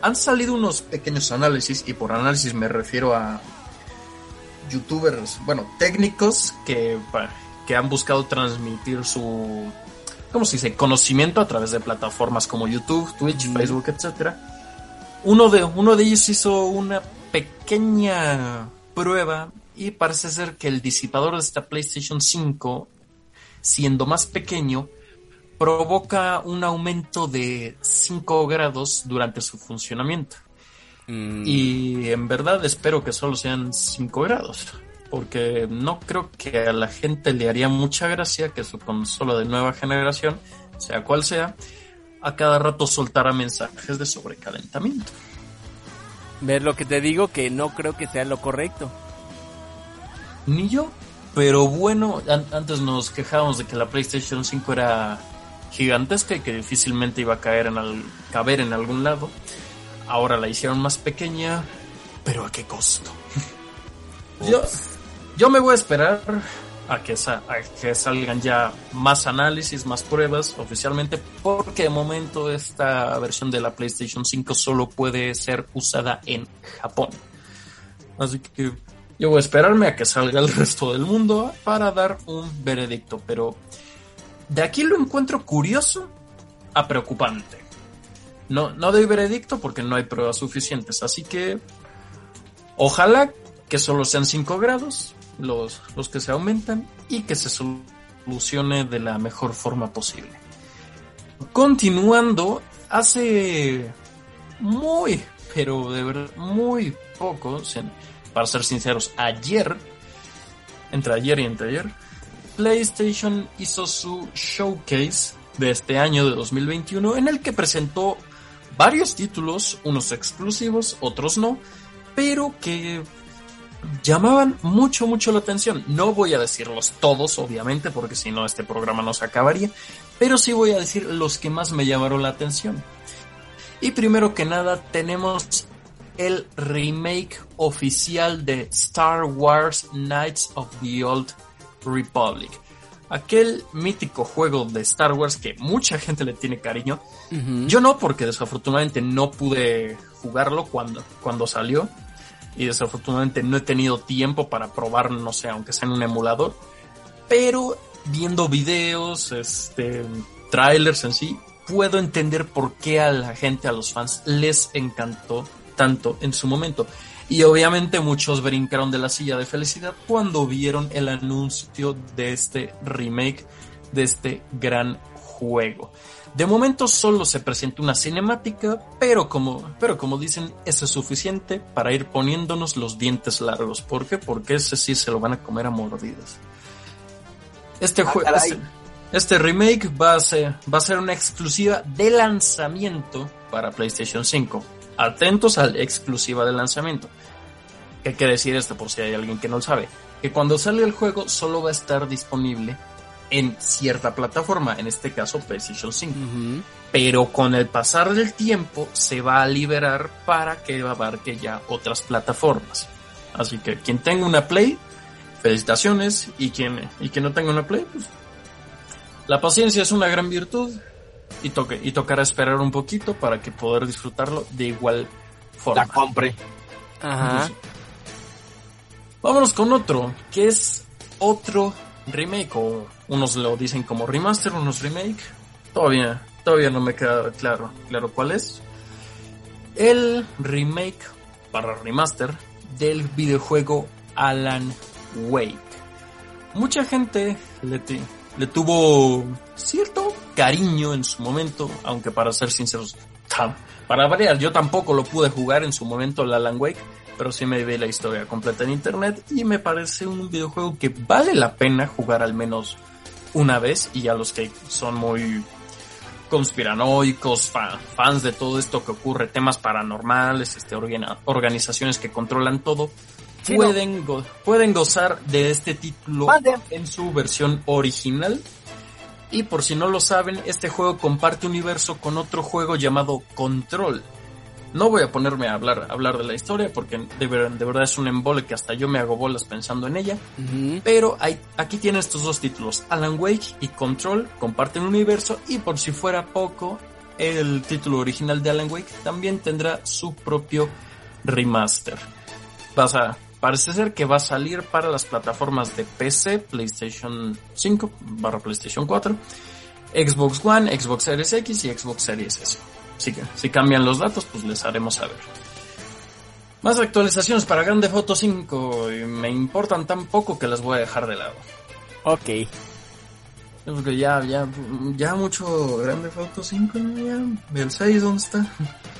han salido unos pequeños análisis, y por análisis me refiero a youtubers, bueno, técnicos que, que han buscado transmitir su, ¿cómo se dice?, conocimiento a través de plataformas como YouTube, Twitch, Ujú. Facebook, etcétera. Uno de, uno de ellos hizo una pequeña prueba y parece ser que el disipador de esta PlayStation 5, siendo más pequeño, provoca un aumento de 5 grados durante su funcionamiento. Mm, Y en verdad espero que solo sean 5 grados. Porque no creo que a la gente le haría mucha gracia que su consola de nueva generación, sea cual sea, a cada rato soltara mensajes de sobrecalentamiento. Ver lo que te digo, que no creo que sea lo correcto. Ni yo. Pero bueno, an- antes nos quejábamos de que la PlayStation 5 era gigantesca y que difícilmente iba a caer en al- caber en algún lado. Ahora la hicieron más pequeña, pero ¿a qué costo? yo, yo me voy a esperar a que, sa- a que salgan ya más análisis, más pruebas oficialmente, porque de momento esta versión de la PlayStation 5 solo puede ser usada en Japón. Así que yo voy a esperarme a que salga el resto del mundo para dar un veredicto, pero de aquí lo encuentro curioso a preocupante. No, no doy veredicto porque no hay pruebas suficientes, así que ojalá que solo sean 5 grados los, los que se aumentan y que se solucione de la mejor forma posible. Continuando, hace muy, pero de verdad muy poco, para ser sinceros, ayer, entre ayer y entre ayer, PlayStation hizo su showcase de este año de 2021 en el que presentó varios títulos, unos exclusivos, otros no, pero que llamaban mucho, mucho la atención. No voy a decirlos todos, obviamente, porque si no este programa no se acabaría, pero sí voy a decir los que más me llamaron la atención. Y primero que nada tenemos el remake oficial de Star Wars Knights of the Old Republic. Aquel mítico juego de Star Wars que mucha gente le tiene cariño. Yo no, porque desafortunadamente no pude jugarlo cuando, cuando salió. Y desafortunadamente no he tenido tiempo para probar, no sé, aunque sea en un emulador. Pero viendo videos, este, trailers en sí, puedo entender por qué a la gente, a los fans, les encantó tanto en su momento. Y obviamente muchos brincaron de la silla de felicidad cuando vieron el anuncio de este remake, de este gran juego. De momento solo se presenta una cinemática, pero como, pero como dicen, eso es suficiente para ir poniéndonos los dientes largos. ¿Por qué? Porque ese sí se lo van a comer a mordidas. Este Ah, juego, este, este remake va a, ser, va a ser una exclusiva de lanzamiento para PlayStation 5. Atentos a la exclusiva de lanzamiento. ¿Qué quiere decir esto? Por si hay alguien que no lo sabe. Que cuando sale el juego solo va a estar disponible en cierta plataforma, en este caso PlayStation 5. Ujú. Pero con el pasar del tiempo se va a liberar para que abarque ya otras plataformas. Así que quien tenga una Play, felicitaciones. Y quien, y quien no tenga una Play, pues la paciencia es una gran virtud. Y, toque, y tocará esperar un poquito para que poder disfrutarlo de igual forma. La compre. Ajá. Vámonos con otro, que es otro remake, o unos lo dicen como remaster, unos remake. Todavía, todavía no me queda claro, claro cuál es. El remake para remaster del videojuego Alan Wake. Mucha gente le, le tuvo cierto cariño en su momento, aunque para ser sinceros, para variar, yo tampoco lo pude jugar en su momento el Alan Wake, pero sí me vi la historia completa en internet y me parece un videojuego que vale la pena jugar al menos una vez y a los que son muy conspiranoicos, fa- fans de todo esto que ocurre, temas paranormales, este, organa- organizaciones que controlan todo, Sí, no. pueden, go- pueden gozar de este título en su versión original. Y por si no lo saben, este juego comparte universo con otro juego llamado Control. No voy a ponerme a hablar, a hablar de la historia porque de, ver- de verdad es un embole que hasta yo me hago bolas pensando en ella. Pero hay, aquí tiene estos dos títulos, Alan Wake y Control, comparten un universo y por si fuera poco, el título original de Alan Wake también tendrá su propio remaster. Vas a, parece ser que va a salir para las plataformas de PC, PlayStation 5 barra PlayStation 4, Xbox One, Xbox Series X y Xbox Series S. Que si cambian los datos, pues les haremos saber. Más actualizaciones para Grande Foto 5 y me importan tan poco que las voy a dejar de lado. Ok. Porque ya, ya, ya mucho Grande Foto 5, ¿no? ya. El 6, ¿dónde está?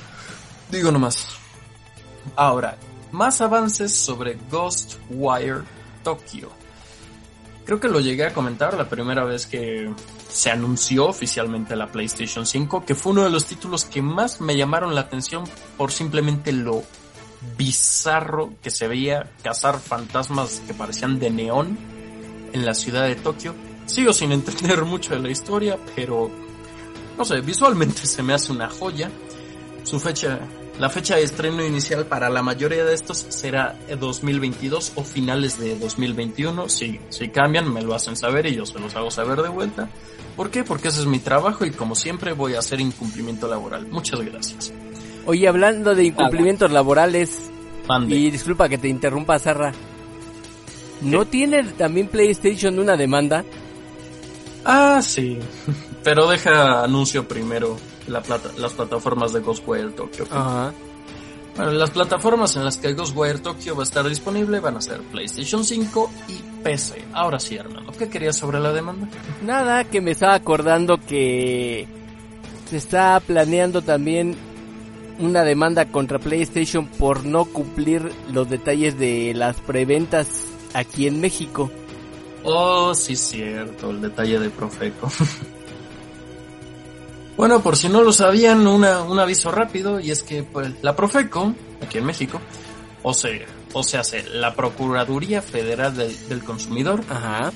Digo nomás. Ahora, más avances sobre Ghostwire Tokyo. Creo que lo llegué a comentar la primera vez que se anunció oficialmente la PlayStation 5, que fue uno de los títulos que más me llamaron la atención por simplemente lo bizarro que se veía cazar fantasmas que parecían de neón en la ciudad de Tokio. Sigo sin entender mucho de la historia, pero no sé, visualmente se me hace una joya. Su fecha, la fecha de estreno inicial para la mayoría de estos será 2022 o finales de 2021. Si, si cambian, me lo hacen saber y yo se los hago saber de vuelta. ¿Por qué? Porque ese es mi trabajo y como siempre voy a hacer incumplimiento laboral. Muchas gracias. Oye, hablando de incumplimientos laborales, Mande. y disculpa que te interrumpa, Zarra. ¿No tiene también PlayStation una demanda? Ah, sí. Pero deja anuncio primero la plata, las plataformas de Ghostwire Tokyo. Ajá. Bueno, las plataformas en las que Ghostwire Tokyo va a estar disponible van a ser PlayStation 5 y PC. Ahora sí, Armando, ¿qué querías sobre la demanda? Nada, que me estaba acordando que se está planeando también una demanda contra PlayStation por no cumplir los detalles de las preventas aquí en México. Oh, sí, cierto, el detalle de Profeco. Bueno, por si no lo sabían, una, un aviso rápido, y es que pues, la Profeco, aquí en México, o sea, o sea, la Procuraduría Federal del, del Consumidor, Ajá.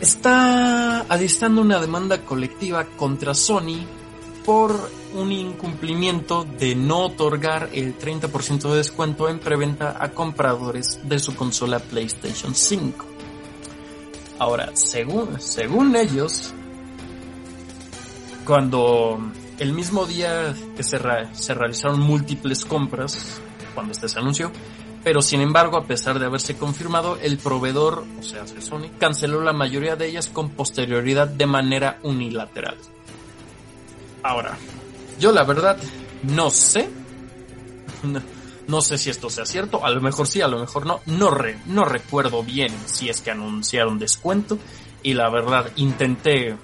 está alistando una demanda colectiva contra Sony por un incumplimiento de no otorgar el 30% de descuento en preventa a compradores de su consola PlayStation 5. Ahora, según, según ellos, cuando el mismo día que se, se realizaron múltiples compras, cuando este se anunció, pero sin embargo, a pesar de haberse confirmado, el proveedor, o sea, Sony, canceló la mayoría de ellas con posterioridad de manera unilateral. Ahora, yo la verdad no sé, no, no sé si esto sea cierto, a lo mejor sí, a lo mejor no, no, re- no recuerdo bien si es que anunciaron descuento y la verdad intenté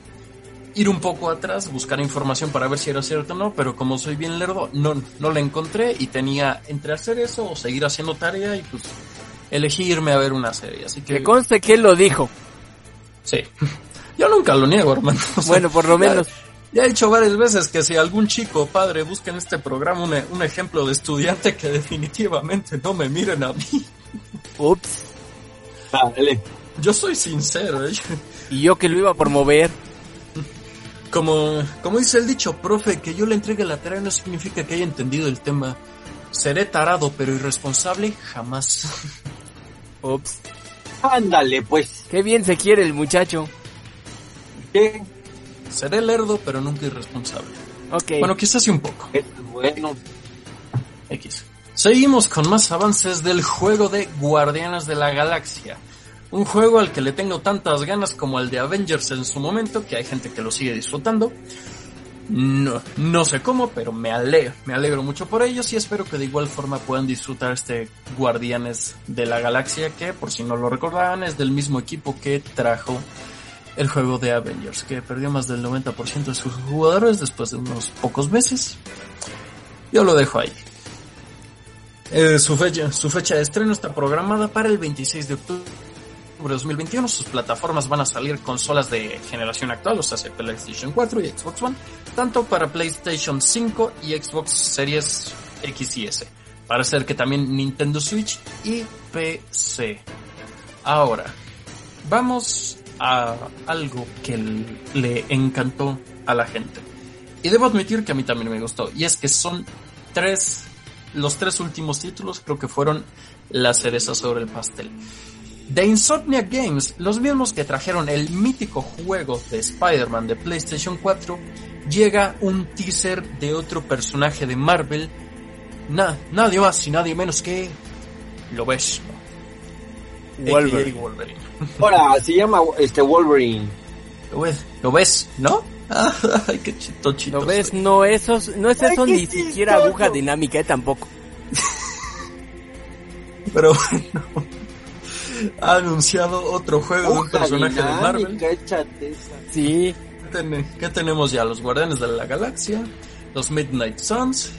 ir un poco atrás, buscar información para ver si era cierto o no, pero como soy bien lerdo, no, no la encontré y tenía entre hacer eso o seguir haciendo tarea y pues elegí irme a ver una serie, así que... Que conste que él lo dijo. Sí. Yo nunca lo niego, hermano. O sea, Bueno, por lo ya- menos. Ya he dicho varias veces que si algún chico o padre busca en este programa un, un ejemplo de estudiante que definitivamente no me miren a mí. Ups. Dale. Yo soy sincero, ¿eh? Y yo que lo iba a promover. Como, como dice el dicho, profe, que yo le entregue la tarea no significa que haya entendido el tema. Seré tarado pero irresponsable jamás. Ups. Ándale, pues. Qué bien se quiere el muchacho. ¿Qué? Seré lerdo pero nunca irresponsable. Ok. Bueno, quizás sí un poco. Es bueno. X. Seguimos con más avances del juego de Guardianes de la Galaxia. Un juego al que le tengo tantas ganas como el de Avengers en su momento, que hay gente que lo sigue disfrutando. No, no sé cómo, pero me alegro, me alegro mucho por ellos y espero que de igual forma puedan disfrutar este Guardianes de la Galaxia, que por si no lo recordaban es del mismo equipo que trajo el juego de Avengers, que perdió más del 90% de sus jugadores después de unos pocos meses. Yo lo dejo ahí. Eh, su, fecha, su fecha de estreno está programada para el 26 de octubre de 2021. Sus plataformas van a salir consolas de generación actual, o sea, PlayStation 4 y Xbox One, tanto para PlayStation 5 y Xbox Series X y S. Parece ser que también Nintendo Switch y PC. Ahora, vamos a algo que le encantó a la gente. Y debo admitir que a mí también me gustó. Y es que son tres, los tres últimos títulos creo que fueron la cereza sobre el pastel. De Insomnia Games, los mismos que trajeron el mítico juego de Spider-Man de PlayStation 4, llega un teaser de otro personaje de Marvel, na- nadie más y nadie menos que lo ves. Wolverine. Wolverine. Ahora, se llama este Wolverine. Lo ves, lo ves, ¿no? Ay, qué chito, chito. ¿Lo ves? soy. No, esos, no es eso ni siquiera chistoso. aguja dinámica, eh, tampoco. Pero bueno. Ha anunciado otro juego de un personaje de Marvel. Sí. ¿Qué ten- ¿Qué tenemos ya? Los Guardianes de la Galaxia, los Midnight Suns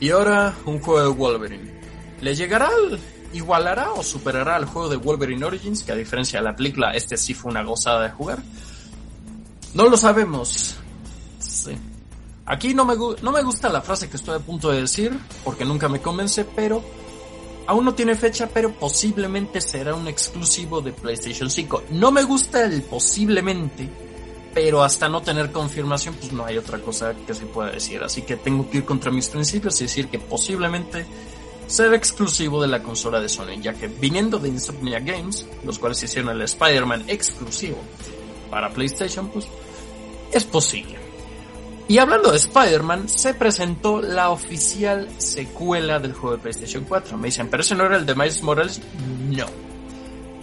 y ahora un juego de Wolverine. ¿Le llegará, al- igualará o superará al juego de Wolverine Origins? Que a diferencia de la película, este sí fue una gozada de jugar. No lo sabemos. Sí. Aquí no me, no me gusta la frase que estoy a punto de decir, porque nunca me convence, pero aún no tiene fecha, pero posiblemente será un exclusivo de PlayStation 5. No me gusta el posiblemente, pero hasta no tener confirmación, pues no hay otra cosa que se pueda decir. Así que tengo que ir contra mis principios y decir que posiblemente será exclusivo de la consola de Sony, ya que viniendo de Insomnia Games, los cuales hicieron el Spider-Man exclusivo para PlayStation, pues es posible. Y hablando de Spider-Man, se presentó la oficial secuela del juego de PlayStation 4. Me dicen, ¿pero ese no era el de Miles Morales? No.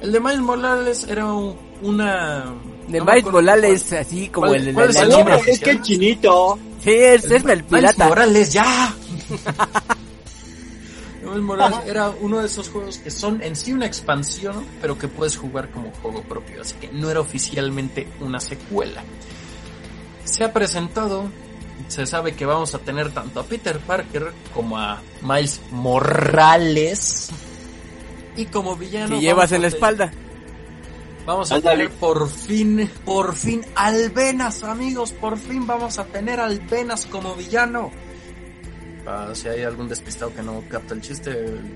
El de Miles Morales era un- una... De no Miles Morales, así como ¿Cuál- el de cuál la, es la el es que chinito. Sí, es, es el Miles pirata. Morales, ya. Miles Morales era uno de esos juegos que son en sí una expansión, pero que puedes jugar como juego propio, así que no era oficialmente una secuela. Se ha presentado, se sabe que vamos a tener tanto a Peter Parker como a Miles Morales y como villano Que llevas en la espalda. Vamos a tener por fin, por fin, Alvenas, amigos. Por fin vamos a tener Alvenas como villano. Ah, si hay algún despistado que no capta el chiste,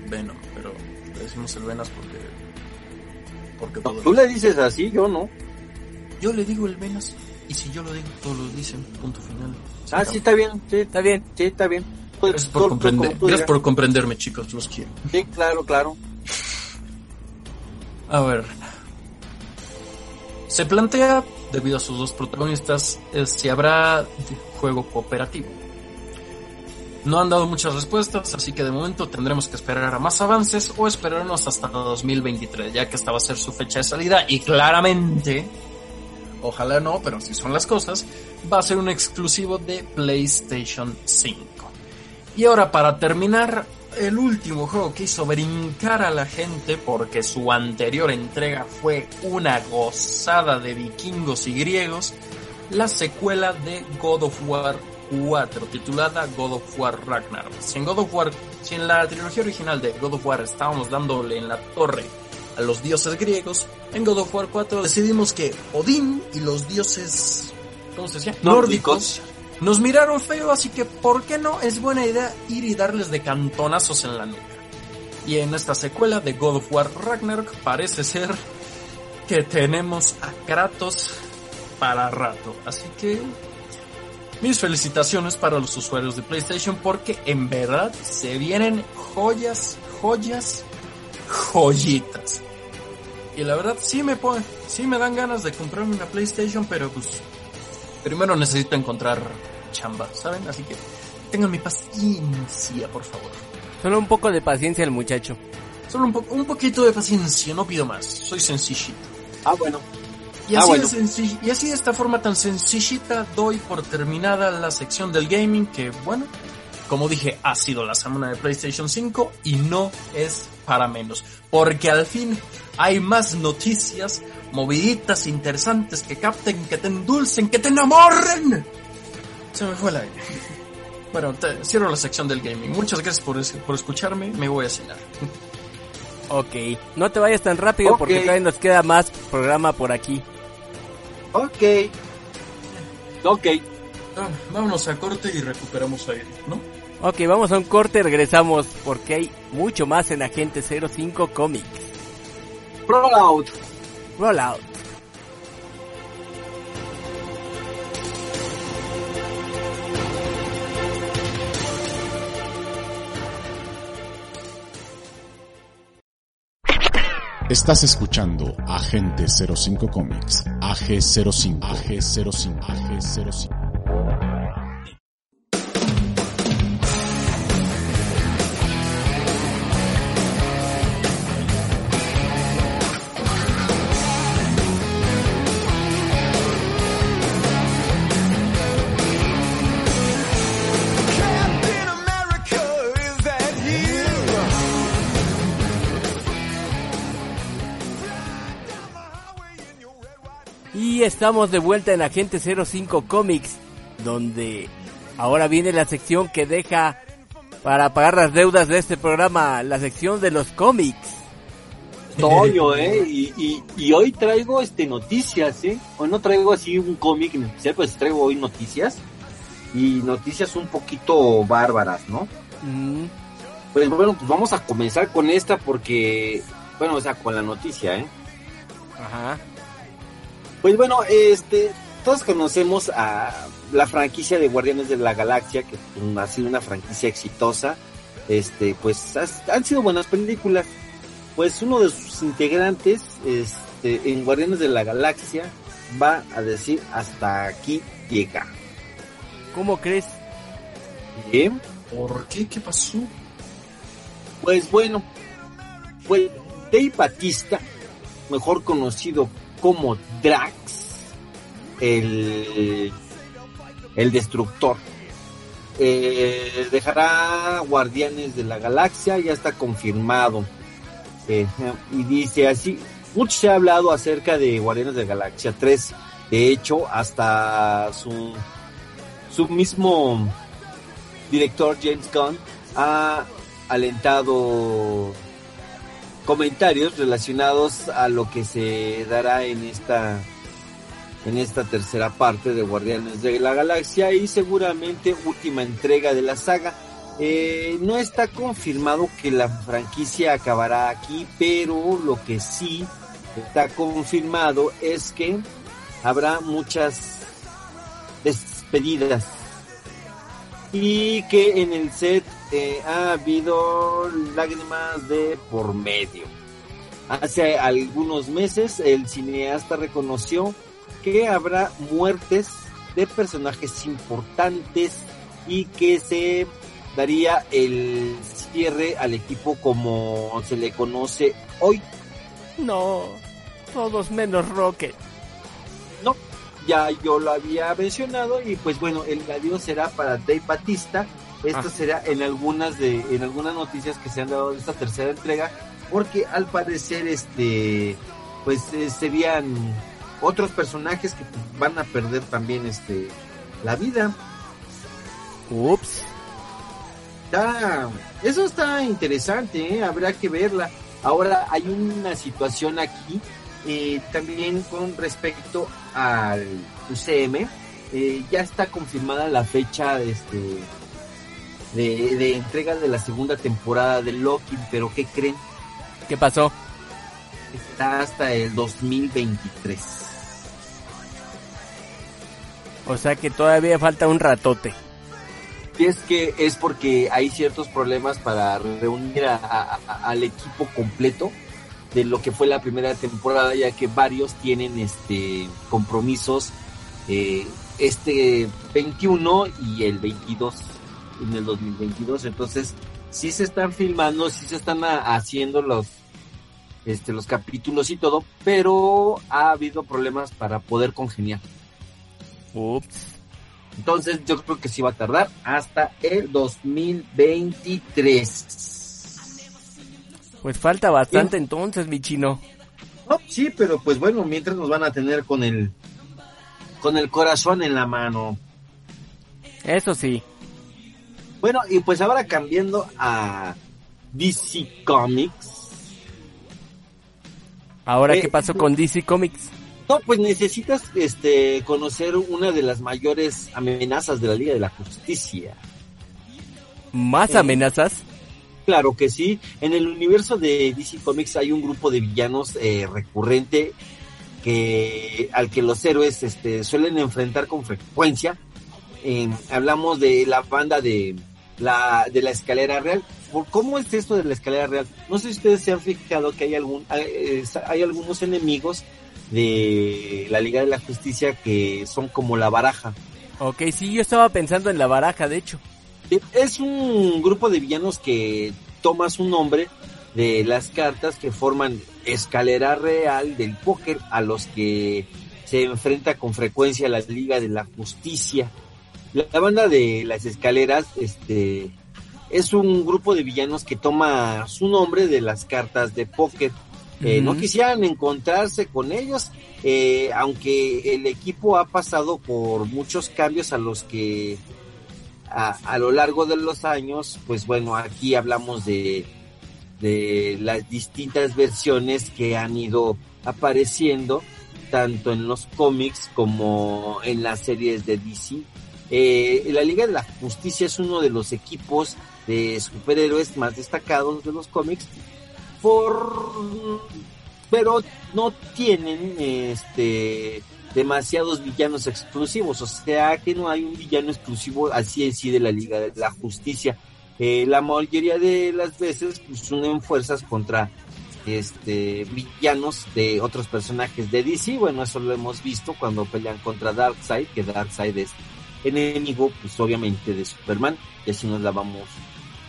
Venom. Pero le decimos el Venas porque. Porque No, todo- tú le dices así, yo no. Yo le digo el Venas. Y si yo lo digo, todos lo dicen. Punto final. Ah, sí, está bien. Sí, Está bien. sí, está bien. Pues, Gracias por, tú comprender, gracias por comprenderme, chicos. Los quiero. Sí, claro, claro. A ver. Se plantea, debido a sus dos protagonistas, eh, si habrá juego cooperativo. No han dado muchas respuestas, así que de momento tendremos que esperar a más avances o esperarnos hasta 2023, ya que esta va a ser su fecha de salida y claramente, ojalá no, pero si son las cosas, va a ser un exclusivo de PlayStation 5. Y ahora para terminar, el último juego que hizo brincar a la gente porque su anterior entrega fue una gozada de vikingos y griegos, la secuela de God of War 4 titulada God of War Ragnarok. Si en God of War, si en la trilogía original de God of War estábamos dándole en la torre a los dioses griegos, en God of War 4 decidimos que Odín y los dioses, ¿cómo se decía? Nórdicos. Nos miraron feo, así que ¿por qué no? Es buena idea ir y darles de cantonazos en la nuca. Y en esta secuela de God of War Ragnarok parece ser que tenemos a Kratos para rato. Así que mis felicitaciones para los usuarios de PlayStation porque en verdad se vienen joyas, joyas, joyitas. Y la verdad sí me pone, sí me dan ganas de comprarme una PlayStation, pero pues primero necesito encontrar chamba, ¿saben? Así que tengan mi paciencia, por favor. Solo un poco de paciencia el muchacho. Solo un, po- un poquito de paciencia, no pido más. Soy sencillito. Ah, bueno. Y Ah, bueno. de y así de esta forma tan sencillita doy por terminada la sección del gaming que, bueno, como dije, ha sido la semana de PlayStation 5 y no es para menos. Porque al fin hay más noticias moviditas, interesantes, que capten, que te endulcen, que te enamoren. Se me fue el aire. Bueno, te- cierro la sección del gaming. Muchas gracias por, por escucharme. Me voy a cenar. Ok. No te vayas tan rápido Ok. porque todavía nos queda más programa por aquí. Ok. Ok. Ah, vámonos a corte y recuperamos aire, ¿no? Ok, vamos a un corte, regresamos porque hay mucho más en Agente 05 Comics. Rollout. Rollout. Estás escuchando Agente 05 Comics, AG05, AG05, AG05. Y estamos de vuelta en Agente 05 Comics, donde ahora viene la sección que deja para pagar las deudas de este programa, la sección de los cómics. Toño, eh. Y, y, y hoy traigo este noticias, eh. Hoy no traigo así un cómic en especial, pues traigo hoy noticias. Y noticias un poquito bárbaras, ¿no? Mm, Pues bueno, pues vamos a comenzar con esta porque, bueno, o sea, con la noticia, ¿eh? ajá. Pues bueno, este, todos conocemos a la franquicia de Guardianes de la Galaxia, que ha sido una franquicia exitosa. Este, pues has- han sido buenas películas. Pues uno de sus integrantes, este, en Guardianes de la Galaxia, va a decir hasta aquí llega. ¿Cómo crees? ¿Eh? ¿Por qué? ¿Qué pasó? Pues bueno, pues Dave Batista, mejor conocido como Drax, el, el destructor, eh, dejará Guardianes de la Galaxia, ya está confirmado. Eh, y dice así, mucho se ha hablado acerca de Guardianes de la Galaxia 3, de hecho, hasta su, su mismo director James Gunn ha alentado comentarios relacionados a lo que se dará en esta en esta tercera parte de Guardianes de la Galaxia y seguramente última entrega de la saga. Eh, no está confirmado que la franquicia acabará aquí, pero lo que sí está confirmado es que habrá muchas despedidas y que en el set eh, ha habido lágrimas de por medio. Hace algunos meses el cineasta reconoció que habrá muertes de personajes importantes y que se daría el cierre al equipo como se le conoce hoy. No, todos menos Rocket. No, ya yo lo había mencionado y pues bueno, el adiós será para Dave Batista. Esto Ah. será en algunas de en algunas noticias que se han dado de esta tercera entrega porque al parecer este pues eh, serían otros personajes que van a perder también este la vida. Ups. Está, eso está interesante, ¿eh? habrá que verla. Ahora hay una situación aquí eh, también con respecto al UCM. eh, ya está confirmada la fecha este, de, de entrega de la segunda temporada de Loki, pero ¿qué creen? ¿Qué pasó? Está hasta el 2023. O sea que todavía falta un ratote. Y es que es porque hay ciertos problemas para reunir a- a- a- al equipo completo de lo que fue la primera temporada, ya que varios tienen este compromisos eh, este 21 y el 22 en el 2022. Entonces, sí se están filmando, sí se están a- haciendo los este los capítulos y todo, pero ha habido problemas para poder congeniar. Ups. Entonces yo creo que sí va a tardar hasta el 2023. Pues falta bastante entonces, mi chino. No, sí, pero pues bueno, mientras nos van a tener con el con el corazón en la mano. Eso sí. Bueno, y pues ahora cambiando a DC Comics. Ahora, Eh, ¿qué pasó con DC Comics? No, pues necesitas este conocer una de las mayores amenazas de la Liga de la Justicia. ¿Más eh, amenazas? Claro que sí. En el universo de DC Comics hay un grupo de villanos eh, recurrente que al que los héroes este, suelen enfrentar con frecuencia. Eh, hablamos de la banda de la de la escalera real. ¿Por ¿Cómo es esto de la escalera real? No sé si ustedes se han fijado que hay algún hay, hay algunos enemigos de la Liga de la Justicia que son como la baraja. Ok, sí, yo estaba pensando en la baraja, de hecho. Es un grupo de villanos que toma su nombre de las cartas que forman escalera real del póker a los que se enfrenta con frecuencia la Liga de la Justicia. La, banda de las escaleras, este, es un grupo de villanos que toma su nombre de las cartas de póker. Eh, No quisieran encontrarse con ellos, eh, aunque el equipo ha pasado por muchos cambios a los que a, a lo largo de los años, pues bueno, aquí hablamos de, de las distintas versiones que han ido apareciendo, tanto en los cómics como en las series de DC. Eh, la Liga de la Justicia es uno de los equipos de superhéroes más destacados de los cómics, pero no tienen este demasiados villanos exclusivos, o sea que no hay un villano exclusivo así en sí de la Liga de la Justicia. Eh, la mayoría de las veces pues, unen fuerzas contra este villanos de otros personajes de DC. Bueno, eso lo hemos visto cuando pelean contra Darkseid, que Darkseid es enemigo, pues obviamente de Superman, y así nos la vamos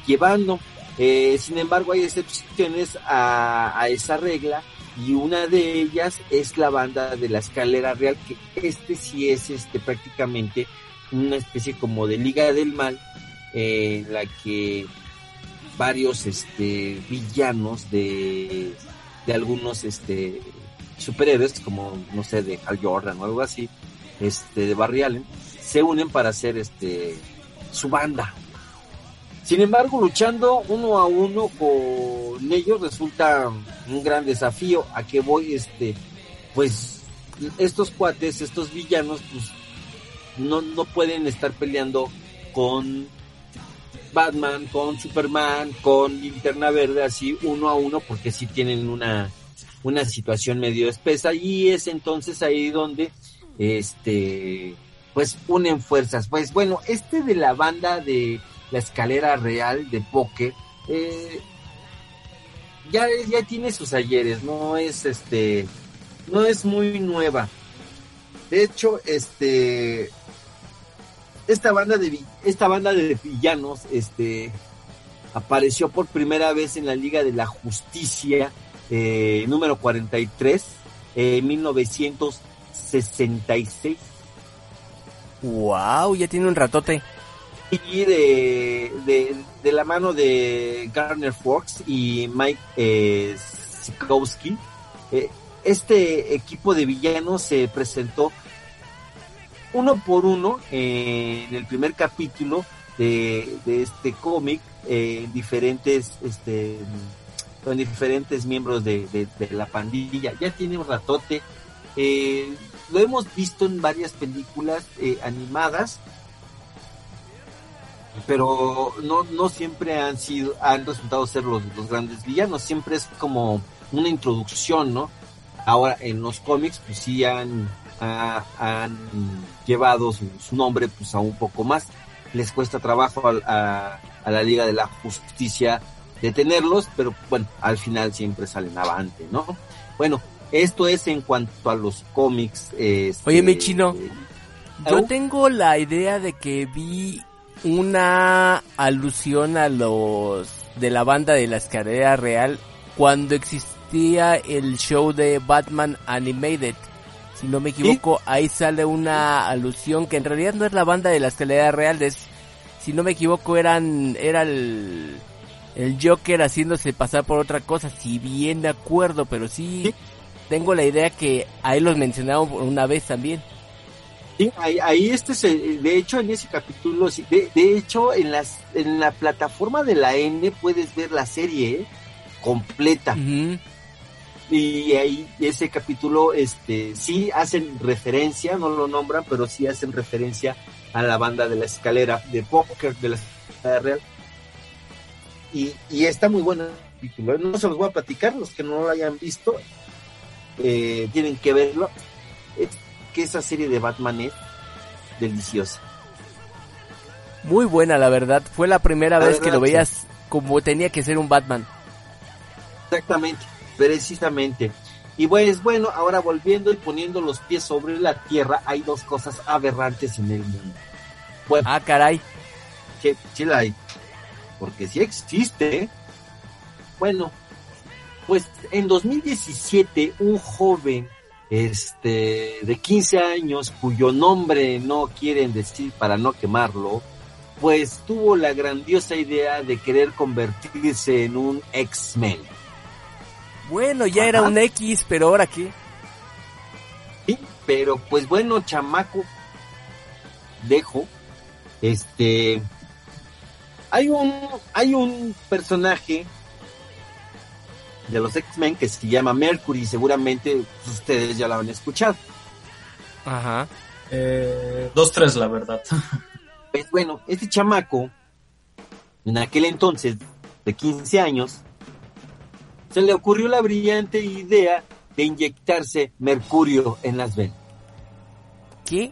llevando. Eh, sin embargo, hay excepciones a, esa regla y una de ellas es la banda de la escalera real, que este sí es este prácticamente una especie como de liga del mal, eh, en la que varios este villanos de, de algunos este superhéroes como no sé de Hal Jordan o algo así este de Barry Allen se unen para hacer este su banda sin embargo luchando uno a uno con ellos resulta un gran desafío. ¿A qué voy? Este, pues estos cuates, estos villanos, pues no, no pueden estar peleando con Batman, con Superman, con Linterna Verde, así uno a uno, porque sí tienen una, una situación medio espesa, y es entonces ahí donde este pues unen fuerzas. Pues bueno, este de la banda de la escalera real de Poke, eh, ya, ya tiene sus ayeres, no es este, no es muy nueva. De hecho, este, esta banda de esta banda de villanos, este, apareció por primera vez en la Liga de la Justicia eh, número 43 eh, en 1966 Wow, ya tiene un ratote. y de, de, la mano de Garner Fox y Mike eh, Sikowski, eh, este equipo de villanos se presentó uno por uno en el primer capítulo de, de este cómic eh, diferentes este con diferentes miembros de, de- de la pandilla ya tiene un ratote eh, lo hemos visto en varias películas eh, animadas pero no, no siempre han sido, han resultado ser los, los grandes villanos, siempre es como una introducción, ¿no? Ahora en los cómics, pues sí han, ha- han llevado su, nombre pues a un poco más. Les cuesta trabajo a, a la Liga de la Justicia detenerlos, pero bueno, al final siempre salen avante, ¿no? Bueno, esto es en cuanto a los cómics. este, Oye, mi chino. eh, Yo tengo la idea de que vi una alusión a los de la banda de la escalera real cuando existía el show de Batman Animated. Si no me equivoco, ahí sale una alusión que en realidad no es la banda de la escalera real, es, si no me equivoco, eran, era el, el Joker haciéndose pasar por otra cosa, si bien me acuerdo, pero sí, Sí. Tengo la idea que ahí los mencionaron una vez también. Sí, ahí, ahí este se, de hecho en ese capítulo, sí, de, de hecho en las en la plataforma de la N puedes ver la serie completa y ahí ese capítulo este sí hacen referencia, no lo nombran, pero sí hacen referencia a la banda de la escalera de póker de la escalera real. Y, y está muy bueno el capítulo, ¿eh? no se los voy a platicar, los que no lo hayan visto eh, tienen que verlo. Es que esa serie de Batman es deliciosa. Muy buena, la verdad. Fue la primera La vez que lo veías como tenía que ser un Batman. Exactamente, precisamente. Y pues bueno, ahora volviendo y poniendo los pies sobre la tierra, hay dos cosas aberrantes en el mundo. Bueno, Ah, caray. sí la hay, porque sí existe. Bueno, pues en 2017 un joven este de 15 años cuyo nombre no quieren decir para no quemarlo, pues tuvo la grandiosa idea de querer convertirse en un X-Men. Bueno, ya era un X, pero ahora qué. Sí, pero pues bueno, chamaco, dejo, este, hay un, hay un personaje de los X-Men que se llama Mercury, seguramente ustedes ya lo han escuchado. Ajá. Eh, dos, tres, la verdad. Pues bueno, este chamaco, en aquel entonces, de 15 años, se le ocurrió la brillante idea de inyectarse mercurio en las venas. ¿Qué?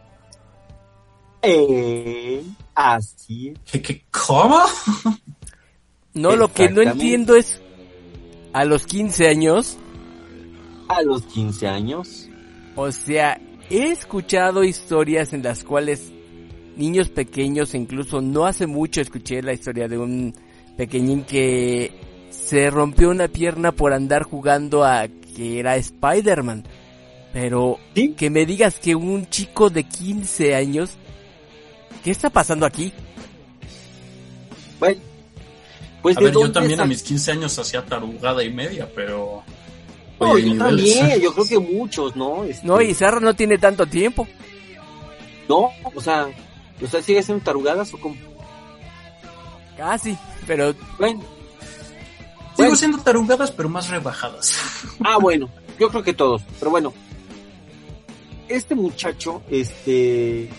Eh, así es. ¿Qué, qué, ¿Cómo? No, lo que no entiendo es a los 15 años, a los 15 años. o sea, he escuchado historias en las cuales niños pequeños, incluso no hace mucho escuché la historia de un pequeñín que se rompió una pierna por andar jugando a que era Spider-Man. Pero Sí. que me digas que un chico de 15 años, ¿qué está pasando aquí? Bueno, pues A ver, yo también a mis 15 años hacía tarugada y media, pero... No, Oye, yo niveles. también, yo creo que muchos, ¿no? Este, No, y Sarra no tiene tanto tiempo. No, o sea, sea, sigue siendo tarugadas o como. Casi, pero Bueno, Sigo siendo tarugadas, pero más rebajadas. Ah, bueno, yo creo que todos, pero bueno. Este muchacho, este,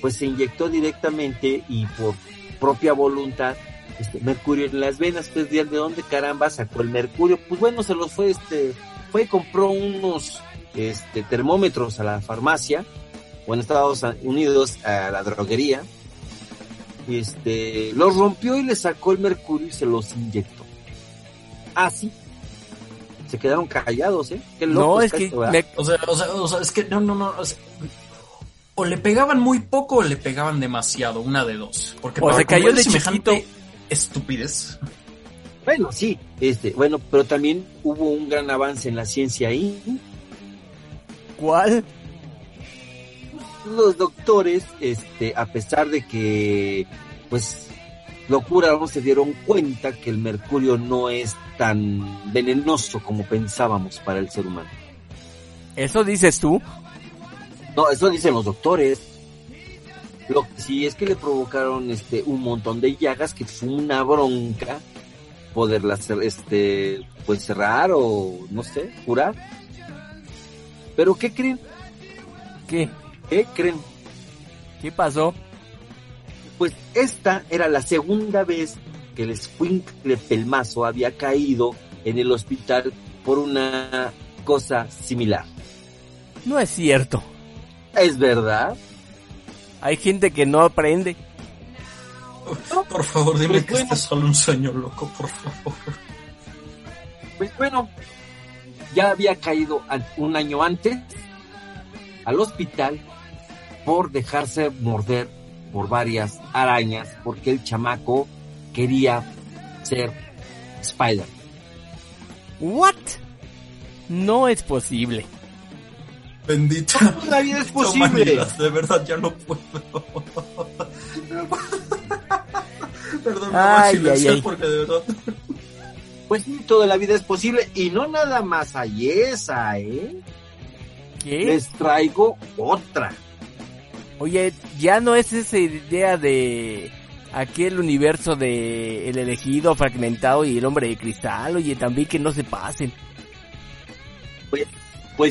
pues se inyectó directamente y por propia voluntad, este, mercurio en las venas, pues de de dónde caramba sacó el mercurio, pues bueno, se los fue, este, fue y compró unos, este, termómetros a la farmacia, o en Estados Unidos a la droguería, y este, los rompió y le sacó el mercurio y se los inyectó. Así. Se quedaron callados, ¿eh? Qué loco No, es que esto, ¿verdad? me- O sea, o sea, o sea, es que no, no, no. o sea, o le pegaban muy poco o le pegaban demasiado, una de dos. Porque O para se cayó de semejante chiquito. Estupidez. Bueno, sí, este, bueno, pero también hubo un gran avance en la ciencia ahí. ¿Cuál? Los doctores, este, a pesar de que, pues, locura, no se dieron cuenta que el mercurio no es tan venenoso como pensábamos para el ser humano. ¿Eso dices tú? No, eso dicen los doctores. Lo que sí es que le provocaron este un montón de llagas que fue una bronca poderlas este pues cerrar o no sé, curar. Pero ¿qué creen? ¿Qué? ¿Qué creen? ¿Qué pasó? Pues esta era la segunda vez que el escuincle pelmazo había caído en el hospital por una cosa similar. No es cierto. ¿Es verdad? Hay gente que no aprende. Por favor, dime Pues que bueno. este es solo un sueño loco, por favor. Pues bueno, ya había caído un año antes al hospital por dejarse morder por varias arañas porque el chamaco quería ser Spider. ¿What? No es posible. Bendito. La vida es posible. de verdad ya no puedo. Perdón, me voy a Ay, ay, ay. porque de verdad. Pues sí, toda la vida es posible y no nada más hay esa, ¿eh? ¿Qué? Les traigo otra. Oye, ya no es esa idea de aquel universo de el elegido fragmentado y el hombre de cristal. Oye, también que no se pasen. Pues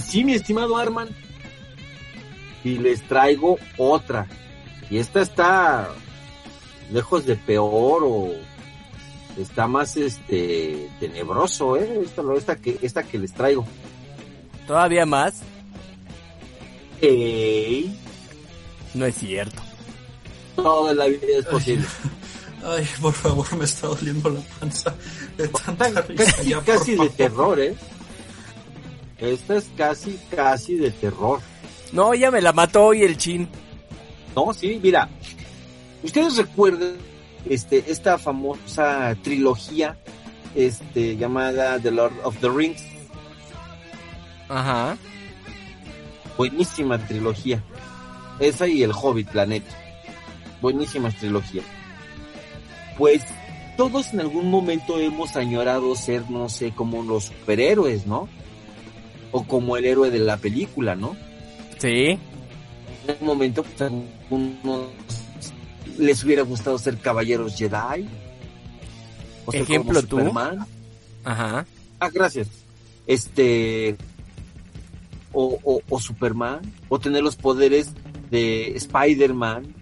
sí, mi estimado Arman. Y les traigo otra. Y esta está lejos de peor o está más este tenebroso, eh. Esta, esta que esta que les traigo. Todavía más. Ey, No es cierto. toda la vida es posible. Ay, por favor, me está doliendo la panza de tanta risa. Casi, Ya, casi de favor. terror, eh. Esta es casi, casi de terror. No, ya me la mató hoy el chin. No, sí, mira. Ustedes recuerdan este, esta famosa trilogía este, llamada The Lord of the Rings. Ajá. Buenísima trilogía. Esa y El Hobbit, Planeta. Buenísima trilogía. Pues todos en algún momento hemos añorado ser, no sé, como los superhéroes, ¿no? O como el héroe de la película, ¿no? Sí. en un momento pues, algunos les hubiera gustado ser caballeros Jedi. O ser Ejemplo, tú. Superman. Ajá. Ah, gracias. Este. O, o, o Superman. O tener los poderes de Spider-Man.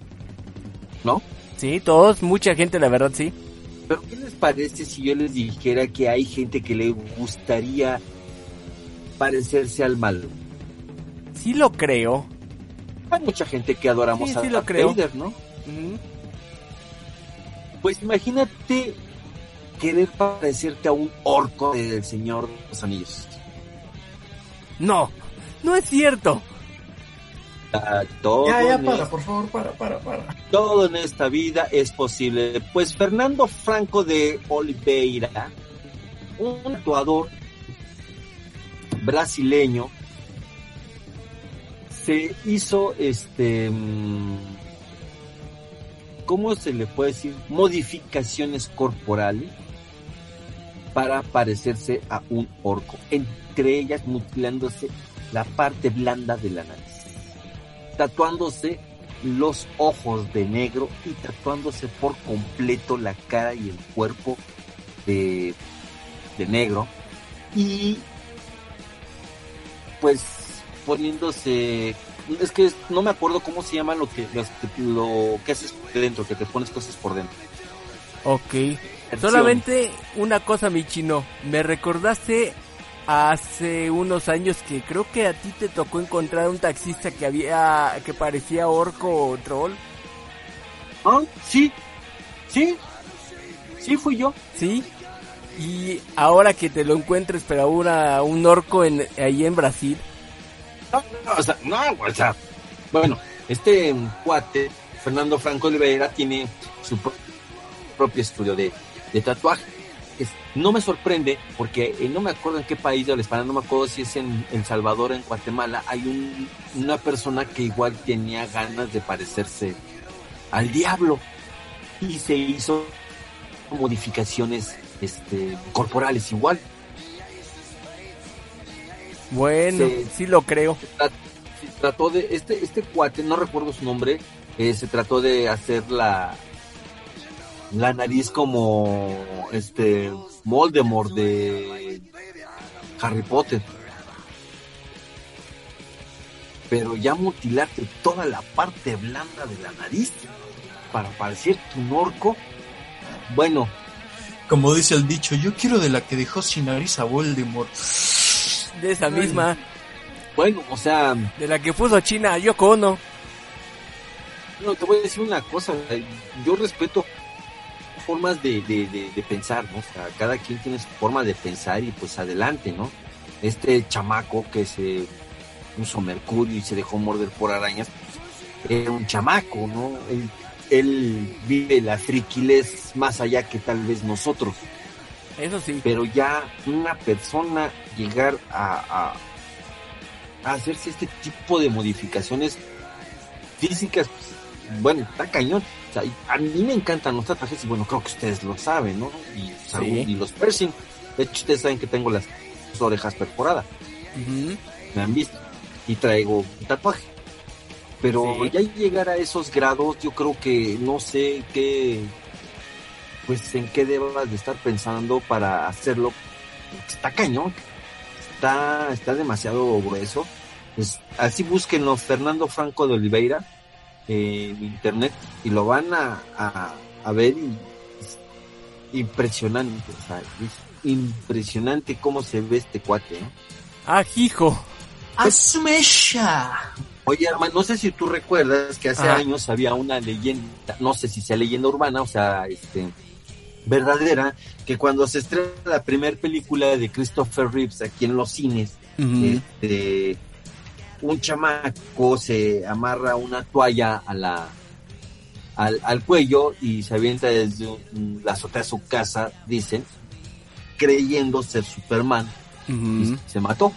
¿No? Sí, todos, mucha gente, la verdad, sí. Pero ¿qué les parece si yo les dijera que hay gente que le gustaría parecerse al malo? Sí lo creo. Hay mucha gente que adoramos Sí, a sí lo Darth creo. Vader, ¿no? Pues imagínate querer parecerte a un orco del Señor de los Anillos. No, no es cierto. Ah, Todo, Ya, ya, en para, por favor, para, para, para. todo en esta vida es posible. Pues Fernando Franco de Oliveira, un actuador brasileño, se hizo este mm, ¿cómo se le puede decir? modificaciones corporales para parecerse a un orco, entre ellas mutilándose la parte blanda de la nariz, tatuándose los ojos de negro y tatuándose por completo la cara y el cuerpo de de negro y pues poniéndose es que no me acuerdo cómo se llama lo que lo, que haces dentro, que te pones cosas por dentro. Ok. Solamente una cosa, mi chino. Me recordaste hace unos años que creo que a ti te tocó encontrar un taxista que había que parecía orco o troll. Ah, sí, sí, sí fui yo. Sí. Y ahora que te lo encuentres, pero ahora un orco en, ahí en Brasil. No, o sea, no, o sea, bueno, este cuate, Fernando Franco Oliveira, tiene su pro- propio estudio de, de tatuaje. No me sorprende porque eh, no me acuerdo en qué país de la España, no me acuerdo si es en El Salvador en Guatemala, hay un, una persona que igual tenía ganas de parecerse al diablo y se hizo modificaciones este, corporales igual. Bueno, Sí. sí lo creo. se trató de este este cuate no recuerdo su nombre eh, se trató de hacer la la nariz como este Voldemort de Harry Potter pero ya mutilarte toda la parte blanda de la nariz para parecerte un orco bueno Como dice el dicho, yo quiero de la que dejó sin nariz a Voldemort. De esa misma, bueno o sea de la que puso China Yoko Ono. No, te voy a decir una cosa. Yo respeto formas de, de, de, de pensar, ¿no? O sea, cada quien tiene su forma de pensar y pues adelante, ¿no? Este chamaco que se puso mercurio y se dejó morder por arañas, pues, era un chamaco, ¿no? Él vive la friquilez más allá que tal vez nosotros. Eso sí. Pero ya una persona llegar a, a, a hacerse este tipo de modificaciones físicas, pues, bueno, está cañón. O sea, a mí me encantan los tatuajes y bueno, creo que ustedes lo saben, ¿no? Y, Sí. y los piercing. De hecho, ustedes saben que tengo las orejas perforadas. Me han visto. Y traigo un tatuaje. Pero Sí. ya llegar a esos grados, yo creo que no sé qué, pues en qué debas de estar pensando para hacerlo. Está cañón. Está, está demasiado grueso. Pues así búsquenlo, Fernando Franco de Oliveira, eh, en internet, y lo van a, a, a ver y es impresionante, o sea, es impresionante cómo se ve este cuate, ¿eh? Ah, hijo. ¡Asumesha! Oye, hermano, no sé si tú recuerdas que hace Ajá. años había una leyenda, no sé si sea leyenda urbana, o sea, este, verdadera, que cuando se estrena la primera película de Christopher Reeves aquí en los cines, este, un chamaco se amarra una toalla a la, al, al cuello y se avienta desde un- la azotea de su casa, dicen, creyendo ser Superman, y se mató.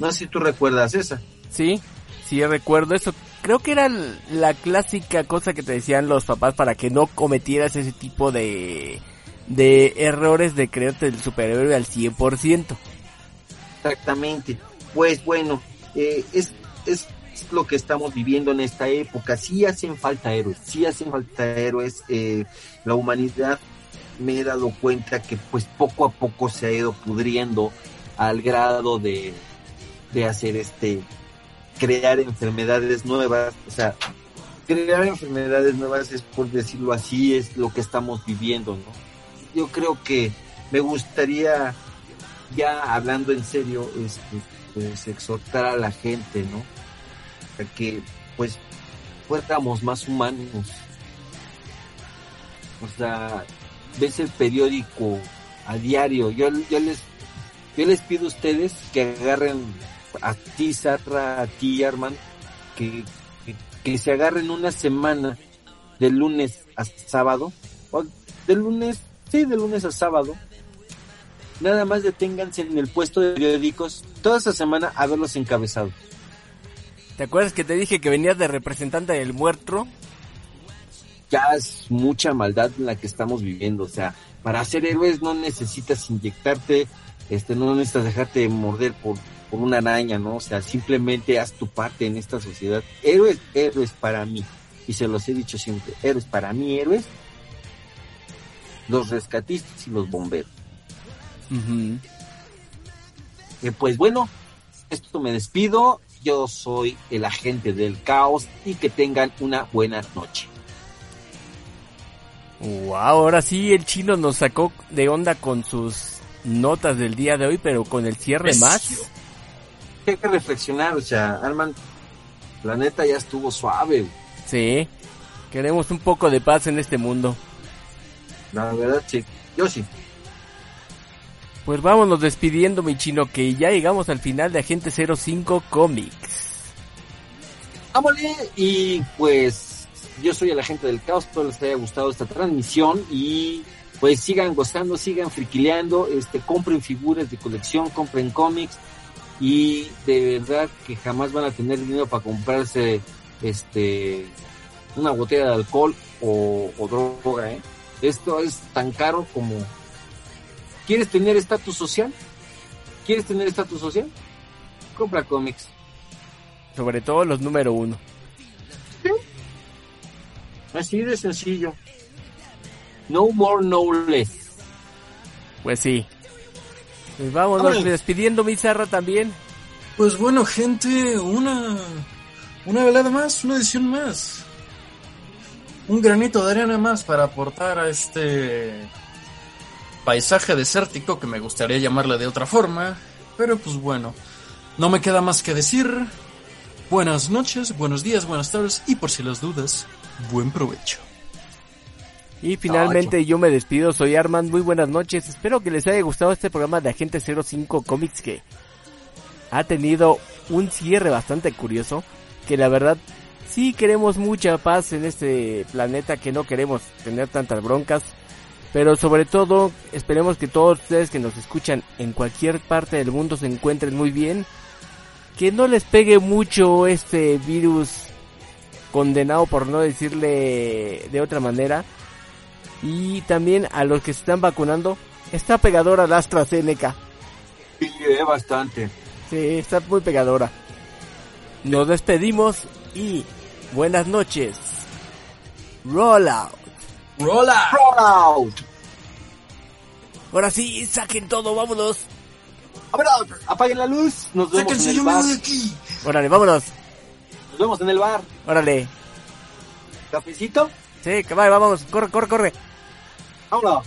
No sé si tú recuerdas esa. Sí, sí recuerdo eso. Creo que era la clásica cosa que te decían los papás para que no cometieras ese tipo de, de errores de creerte el superhéroe al 100%. Exactamente. Pues bueno, eh, es, es lo que estamos viviendo en esta época. Sí hacen falta héroes, sí hacen falta héroes. Eh, la humanidad me he dado cuenta que pues poco a poco se ha ido pudriendo al grado de, de hacer este, crear enfermedades nuevas. O sea, crear enfermedades nuevas es por decirlo así, es lo que estamos viviendo, ¿no? Yo creo que me gustaría ya hablando en serio, este, pues exhortar a la gente, ¿no? A que pues fuéramos más humanos. O sea, ves el periódico a diario. Yo, yo les yo les pido a ustedes que agarren a ti, Sarra, a ti, Arman, que, que, que se agarren una semana de lunes a sábado, o de lunes, sí, de lunes a sábado, nada más deténganse en el puesto de periódicos toda esa semana a verlos encabezados. ¿Te acuerdas que te dije que venías de representante del muerto? Ya es mucha maldad en la que estamos viviendo, o sea, para ser héroes no necesitas inyectarte, este, no necesitas dejarte morder por, por una araña, ¿no? O sea, simplemente haz tu parte en esta sociedad. Héroes, héroes para mí, y se los he dicho siempre, héroes para mí, héroes, los rescatistas y los bomberos. Eh, pues bueno, esto me despido. Yo soy el agente del caos y que tengan una buena noche. Wow, ahora sí el chino nos sacó de onda con sus notas del día de hoy, pero con el cierre Es- más. Hay que reflexionar, o sea, Arman, la neta ya estuvo suave. güey. Sí. Queremos un poco de paz en este mundo. La verdad, sí. Yo sí. Pues vámonos despidiendo, mi chino, que ya llegamos al final de Agente 05 Comics. Vámonos y pues yo soy el agente del caos, espero les haya gustado esta transmisión y pues sigan gozando, sigan friquileando, este, compren figuras de colección, compren cómics y de verdad que jamás van a tener dinero para comprarse este una botella de alcohol o, o droga, ¿eh? Esto es tan caro como ¿Quieres tener estatus social? ¿Quieres tener estatus social? Compra cómics. Sobre todo los número uno. Así de sencillo. No more, no less. Pues sí. Pues vámonos Vámonos. despidiendo, mi Zarra, también. Pues bueno, gente, una una velada más, una edición más. Un granito de arena más para aportar a este paisaje desértico que me gustaría llamarle de otra forma, pero pues bueno, no me queda más que decir buenas noches, buenos días, buenas tardes y por si las dudas, buen provecho. Y finalmente yo me despido, soy Arman, muy buenas noches. Espero que les haya gustado este programa de Agente 05 Comics que ha tenido un cierre bastante curioso, que la verdad sí queremos mucha paz en este planeta, que no queremos tener tantas broncas, pero sobre todo esperemos que todos ustedes que nos escuchan en cualquier parte del mundo se encuentren muy bien, que no les pegue mucho este virus condenado por no decirle de otra manera. Y también a los que se están vacunando, está pegadora la AstraZeneca. Sí, eh, bastante. Sí, está muy pegadora. Nos despedimos y buenas noches. Roll out. ¡Rola! Roll out. Ahora sí, saquen todo, vámonos. Apaguen la luz. Nos vemos en ¡Sáquense el yo bar. mismo de aquí! Órale, vámonos. Nos vemos en el bar. Órale. Cafecito. Sí, que vaya, vamos. Corre, corre, corre. Vámonos.